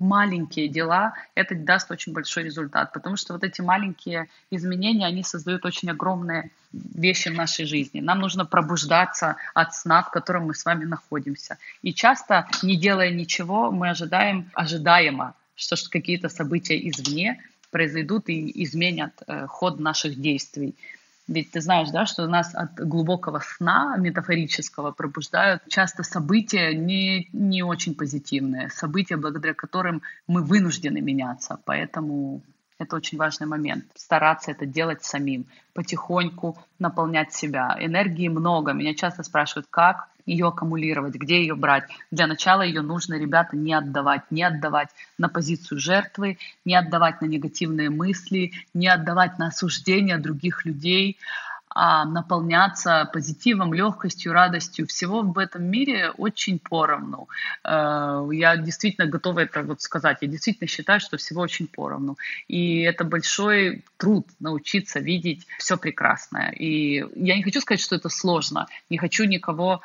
маленькие дела, это даст очень большой результат, потому что вот эти маленькие изменения, они создают очень огромные вещи в нашей жизни. Нам нужно пробуждаться от сна, в котором мы с вами находимся. И часто, не делая ничего, мы ожидаем ожидаемо, что какие-то события извне произойдут и изменят э, ход наших действий. Ведь ты знаешь, да, что нас от глубокого сна метафорического пробуждают часто события не, не очень позитивные, события, благодаря которым мы вынуждены меняться. Поэтому это очень важный момент. Стараться это делать самим, потихоньку наполнять себя. Энергии много. Меня часто спрашивают, как ее аккумулировать, где ее брать. Для начала ее нужно, ребята, не отдавать. Не отдавать на позицию жертвы, не отдавать на негативные мысли, не отдавать на осуждение других людей, а наполняться позитивом, легкостью, радостью. Всего в этом мире очень поровну. Э, я действительно готова это вот сказать. Я действительно считаю, что всего очень поровну. И это большой труд научиться видеть все прекрасное. И я не хочу сказать, что это сложно. Не хочу никого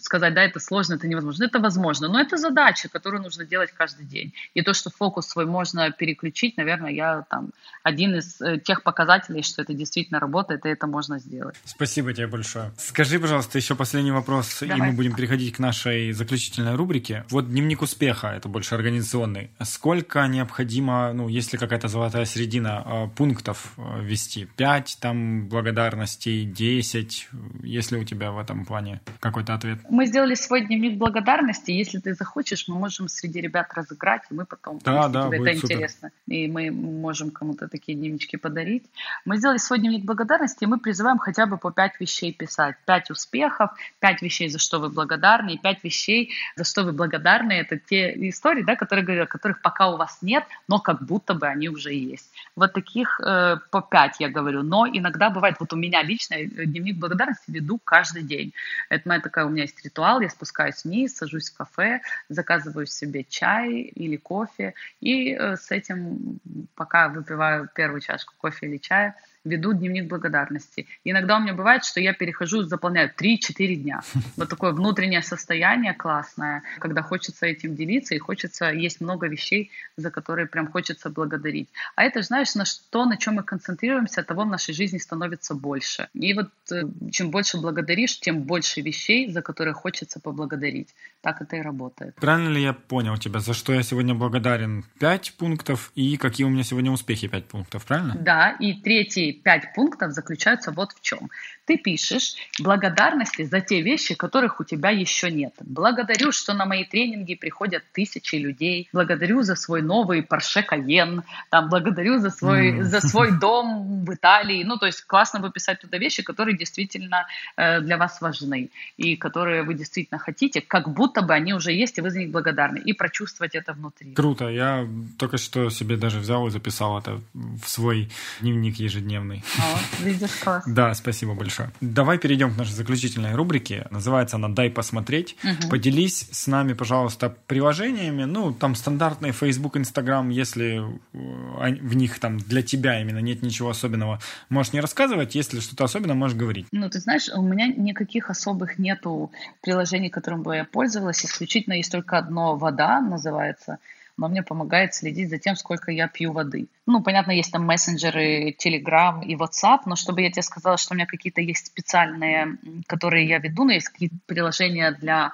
сказать, да, это сложно, это невозможно. Это возможно. Но это задача, которую нужно делать каждый день. И то, что фокус свой можно переключить, наверное, я там один из э, тех показателей, что это действительно работает, и это это можно сделать. Спасибо тебе большое. Скажи, пожалуйста, еще последний вопрос, Давай. и мы будем переходить к нашей заключительной рубрике. Вот дневник успеха, это больше организационный. Сколько необходимо, ну, если какая-то золотая середина, э, пунктов э, ввести? Пять там благодарностей, десять? Если у тебя в этом плане какой-то ответ? Мы сделали свой дневник благодарности. Если ты захочешь, мы можем среди ребят разыграть, и мы потом, да, если да, тебе это супер. интересно, и мы можем кому-то такие дневнички подарить. Мы сделали свой дневник благодарности, и мы призываем хотя бы по пять вещей писать. Пять успехов, пять вещей, за что вы благодарны, и пять вещей, за что вы благодарны. Это те истории, да, которые, которых пока у вас нет, но как будто бы они уже есть. Вот таких э, по пять я говорю. Но иногда бывает, вот у меня лично э, дневник благодарности веду каждый день. Это моя такая, у меня есть ритуал, я спускаюсь вниз, сажусь в кафе, заказываю себе чай или кофе, и э, с этим, пока выпиваю первую чашку кофе или чая, веду дневник благодарности. иногда у меня бывает, что я перехожу, заполняю 3-4 дня. Вот такое внутреннее состояние классное, когда хочется этим делиться и хочется, есть много вещей, за которые прям хочется благодарить. А это, знаешь, на что, на чем мы концентрируемся, того в нашей жизни становится больше. И вот э, чем больше благодаришь, тем больше вещей, за которые хочется поблагодарить. Так это и работает. Правильно ли я понял тебя, за что я сегодня благодарен? 5 пунктов и какие у меня сегодня успехи 5 пунктов, правильно? Да, и третий пять пунктов заключаются вот в чем. Ты пишешь благодарности за те вещи, которых у тебя еще нет. Благодарю, что на мои тренинги приходят тысячи людей. Благодарю за свой новый Porsche Cayenne. Там, благодарю за свой, mm. за свой дом в Италии. Ну, то есть классно выписать туда вещи, которые действительно э, для вас важны и которые вы действительно хотите, как будто бы они уже есть, и вы за них благодарны. И прочувствовать это внутри. Круто. Я только что себе даже взял и записал это в свой дневник ежедневный ежедневный. О, видишь, класс. Да, спасибо большое. Давай перейдем к нашей заключительной рубрике. Называется она «Дай посмотреть». Угу. Поделись с нами, пожалуйста, приложениями. Ну, там стандартные Facebook, Instagram, если э, в них там для тебя именно нет ничего особенного, можешь не рассказывать. Если что-то особенное, можешь говорить. Ну, ты знаешь, у меня никаких особых нету приложений, которым бы я пользовалась. Исключительно есть только одно «Вода» называется – но мне помогает следить за тем, сколько я пью воды. Ну, понятно, есть там мессенджеры, Telegram и WhatsApp, но чтобы я тебе сказала, что у меня какие-то есть специальные, которые я веду, но есть какие-то приложения для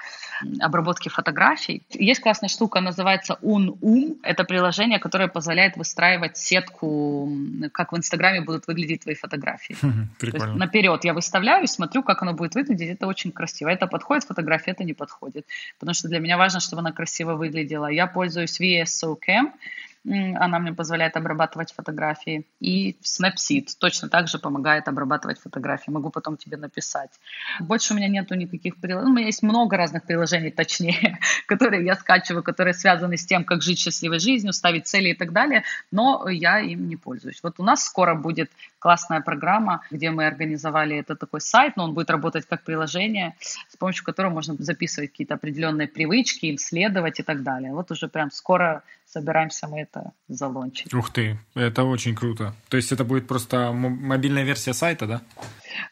обработки фотографий. Есть классная штука, называется UnUm. Это приложение, которое позволяет выстраивать сетку, как в Инстаграме будут выглядеть твои фотографии. Прикольно. наперед я выставляю, смотрю, как оно будет выглядеть. Это очень красиво. Это подходит фотография, это не подходит. Потому что для меня важно, чтобы она красиво выглядела. Я пользуюсь VSOCam. Она мне позволяет обрабатывать фотографии. И Snapseed точно так же помогает обрабатывать фотографии. Могу потом тебе написать. Больше у меня нету никаких приложений. У меня есть много разных приложений, точнее, которые я скачиваю, которые связаны с тем, как жить счастливой жизнью, ставить цели и так далее, но я им не пользуюсь. Вот у нас скоро будет классная программа, где мы организовали это такой сайт, но он будет работать как приложение, с помощью которого можно записывать какие-то определенные привычки, им следовать и так далее. Вот уже прям скоро собираемся мы это залончить. Ух ты, это очень круто. То есть это будет просто мобильная версия сайта, да?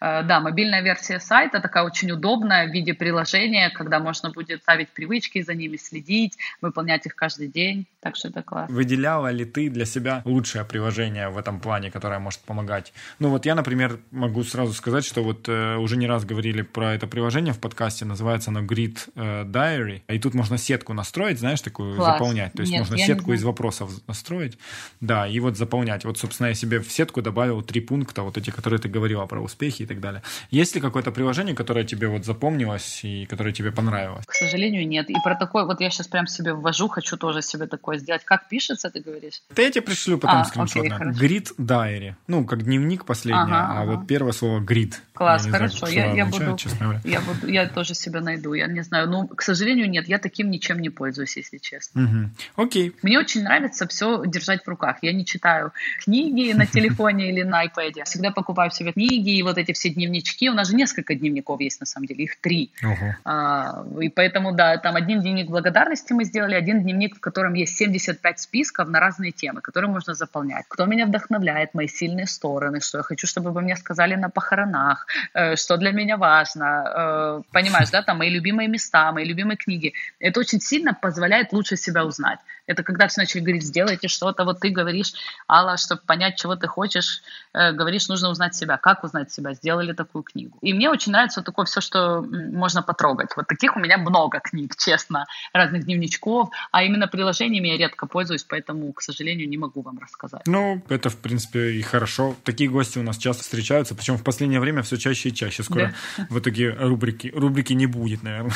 Э, да, мобильная версия сайта такая очень удобная в виде приложения, когда можно будет ставить привычки, за ними следить, выполнять их каждый день. Так что это классно. Выделяла ли ты для себя лучшее приложение в этом плане, которое может помогать? Ну вот я, например, могу сразу сказать, что вот э, уже не раз говорили про это приложение в подкасте, называется оно Grid э, Diary, и тут можно сетку настроить, знаешь, такую Класс. заполнять. То есть Нет, можно сетку из вопросов настроить, да, и вот заполнять. Вот, собственно, я себе в сетку добавил три пункта, вот эти, которые ты говорила про успехи и так далее. Есть ли какое-то приложение, которое тебе вот запомнилось и которое тебе понравилось? К сожалению, нет. И про такое, вот я сейчас прям себе ввожу, хочу тоже себе такое сделать. Как пишется, ты говоришь? Да я тебе пришлю потом а, скриншот. Grid Diary. Ну, как дневник последний, ага, а ага. вот первое слово grid. Класс, я хорошо. Знаю, я, я, буду, я буду, я тоже себя найду. Я не знаю. Ну, к сожалению, нет, я таким ничем не пользуюсь, если честно. Угу. Окей. Мне очень нравится все держать в руках. Я не читаю книги на телефоне или на iPad. Всегда покупаю себе книги и вот эти все дневнички. У нас же несколько дневников есть на самом деле, их три. Угу. А, и поэтому, да, там один дневник благодарности мы сделали, один дневник, в котором есть 75 списков на разные темы, которые можно заполнять. Кто меня вдохновляет, мои сильные стороны, что я хочу, чтобы вы мне сказали на похоронах, э, что для меня важно. Э, понимаешь, да, там мои любимые места, мои любимые книги. Это очень сильно позволяет лучше себя узнать. Это когда все начали говорить, сделайте что-то, вот ты говоришь, Алла, чтобы понять, чего ты хочешь, э, говоришь, нужно узнать себя. Как узнать себя? Сделали такую книгу. И мне очень нравится вот такое все, что можно потрогать. Вот таких у меня много книг, честно, разных дневничков, а именно приложениями я редко пользуюсь, поэтому, к сожалению, не могу вам рассказать. Ну, это, в принципе, и хорошо. Такие гости у нас часто встречаются, причем в последнее время все чаще и чаще. Скоро да. в итоге рубрики, рубрики не будет, наверное.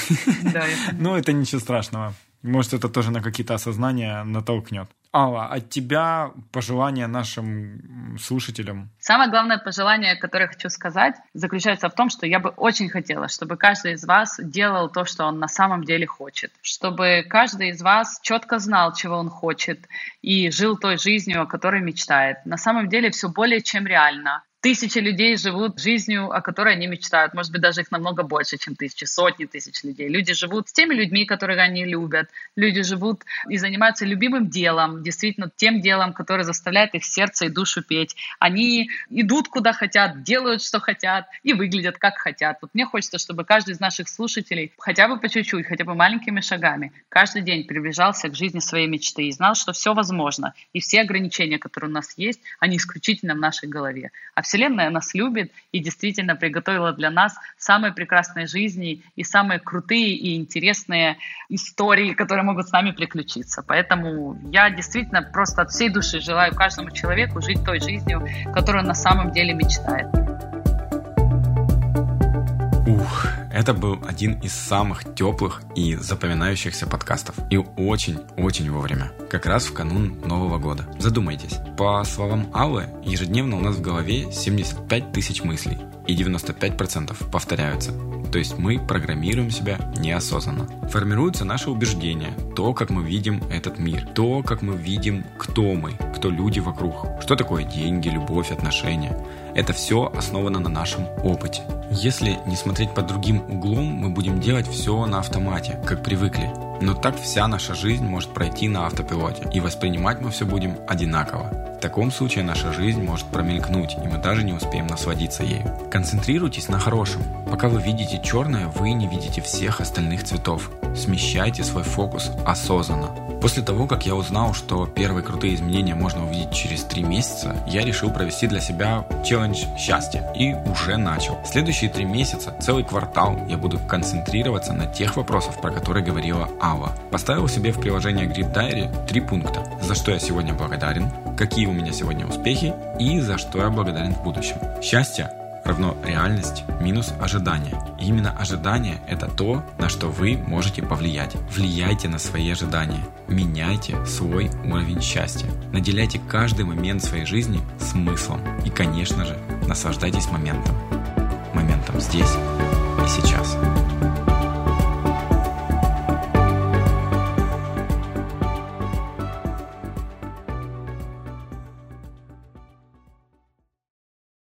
Да, Но это ничего страшного. Может, это тоже на какие-то осознания натолкнет. Алла, от тебя пожелания нашим слушателям? Самое главное пожелание, которое хочу сказать, заключается в том, что я бы очень хотела, чтобы каждый из вас делал то, что он на самом деле хочет. Чтобы каждый из вас четко знал, чего он хочет, и жил той жизнью, о которой мечтает. На самом деле все более чем реально тысячи людей живут жизнью, о которой они мечтают. Может быть, даже их намного больше, чем тысячи, сотни тысяч людей. Люди живут с теми людьми, которых они любят. Люди живут и занимаются любимым делом, действительно тем делом, которое заставляет их сердце и душу петь. Они идут куда хотят, делают, что хотят и выглядят, как хотят. Вот мне хочется, чтобы каждый из наших слушателей хотя бы по чуть-чуть, хотя бы маленькими шагами каждый день приближался к жизни своей мечты и знал, что все возможно. И все ограничения, которые у нас есть, они исключительно в нашей голове. А все Вселенная нас любит и действительно приготовила для нас самые прекрасные жизни и самые крутые и интересные истории, которые могут с нами приключиться. Поэтому я действительно просто от всей души желаю каждому человеку жить той жизнью, которую он на самом деле мечтает. Это был один из самых теплых и запоминающихся подкастов. И очень-очень вовремя. Как раз в канун Нового года. Задумайтесь. По словам Аллы, ежедневно у нас в голове 75 тысяч мыслей. И 95% повторяются. То есть мы программируем себя неосознанно. Формируются наши убеждения, то, как мы видим этот мир, то, как мы видим, кто мы, кто люди вокруг, что такое деньги, любовь, отношения. Это все основано на нашем опыте. Если не смотреть под другим углом, мы будем делать все на автомате, как привыкли. Но так вся наша жизнь может пройти на автопилоте, и воспринимать мы все будем одинаково. В таком случае наша жизнь может промелькнуть, и мы даже не успеем насладиться ею. Концентрируйтесь на хорошем. Пока вы видите черное, вы не видите всех остальных цветов. Смещайте свой фокус осознанно. После того, как я узнал, что первые крутые изменения можно увидеть через три месяца, я решил провести для себя челлендж счастья и уже начал. Следующие три месяца, целый квартал, я буду концентрироваться на тех вопросах, про которые говорила Алла. Поставил себе в приложение Grip Diary три пункта. За что я сегодня благодарен, какие у меня сегодня успехи и за что я благодарен в будущем. Счастье равно реальность минус ожидание. И именно ожидание – это то, на что вы можете повлиять. Влияйте на свои ожидания. Меняйте свой уровень счастья. Наделяйте каждый момент своей жизни смыслом. И, конечно же, наслаждайтесь моментом. Моментом здесь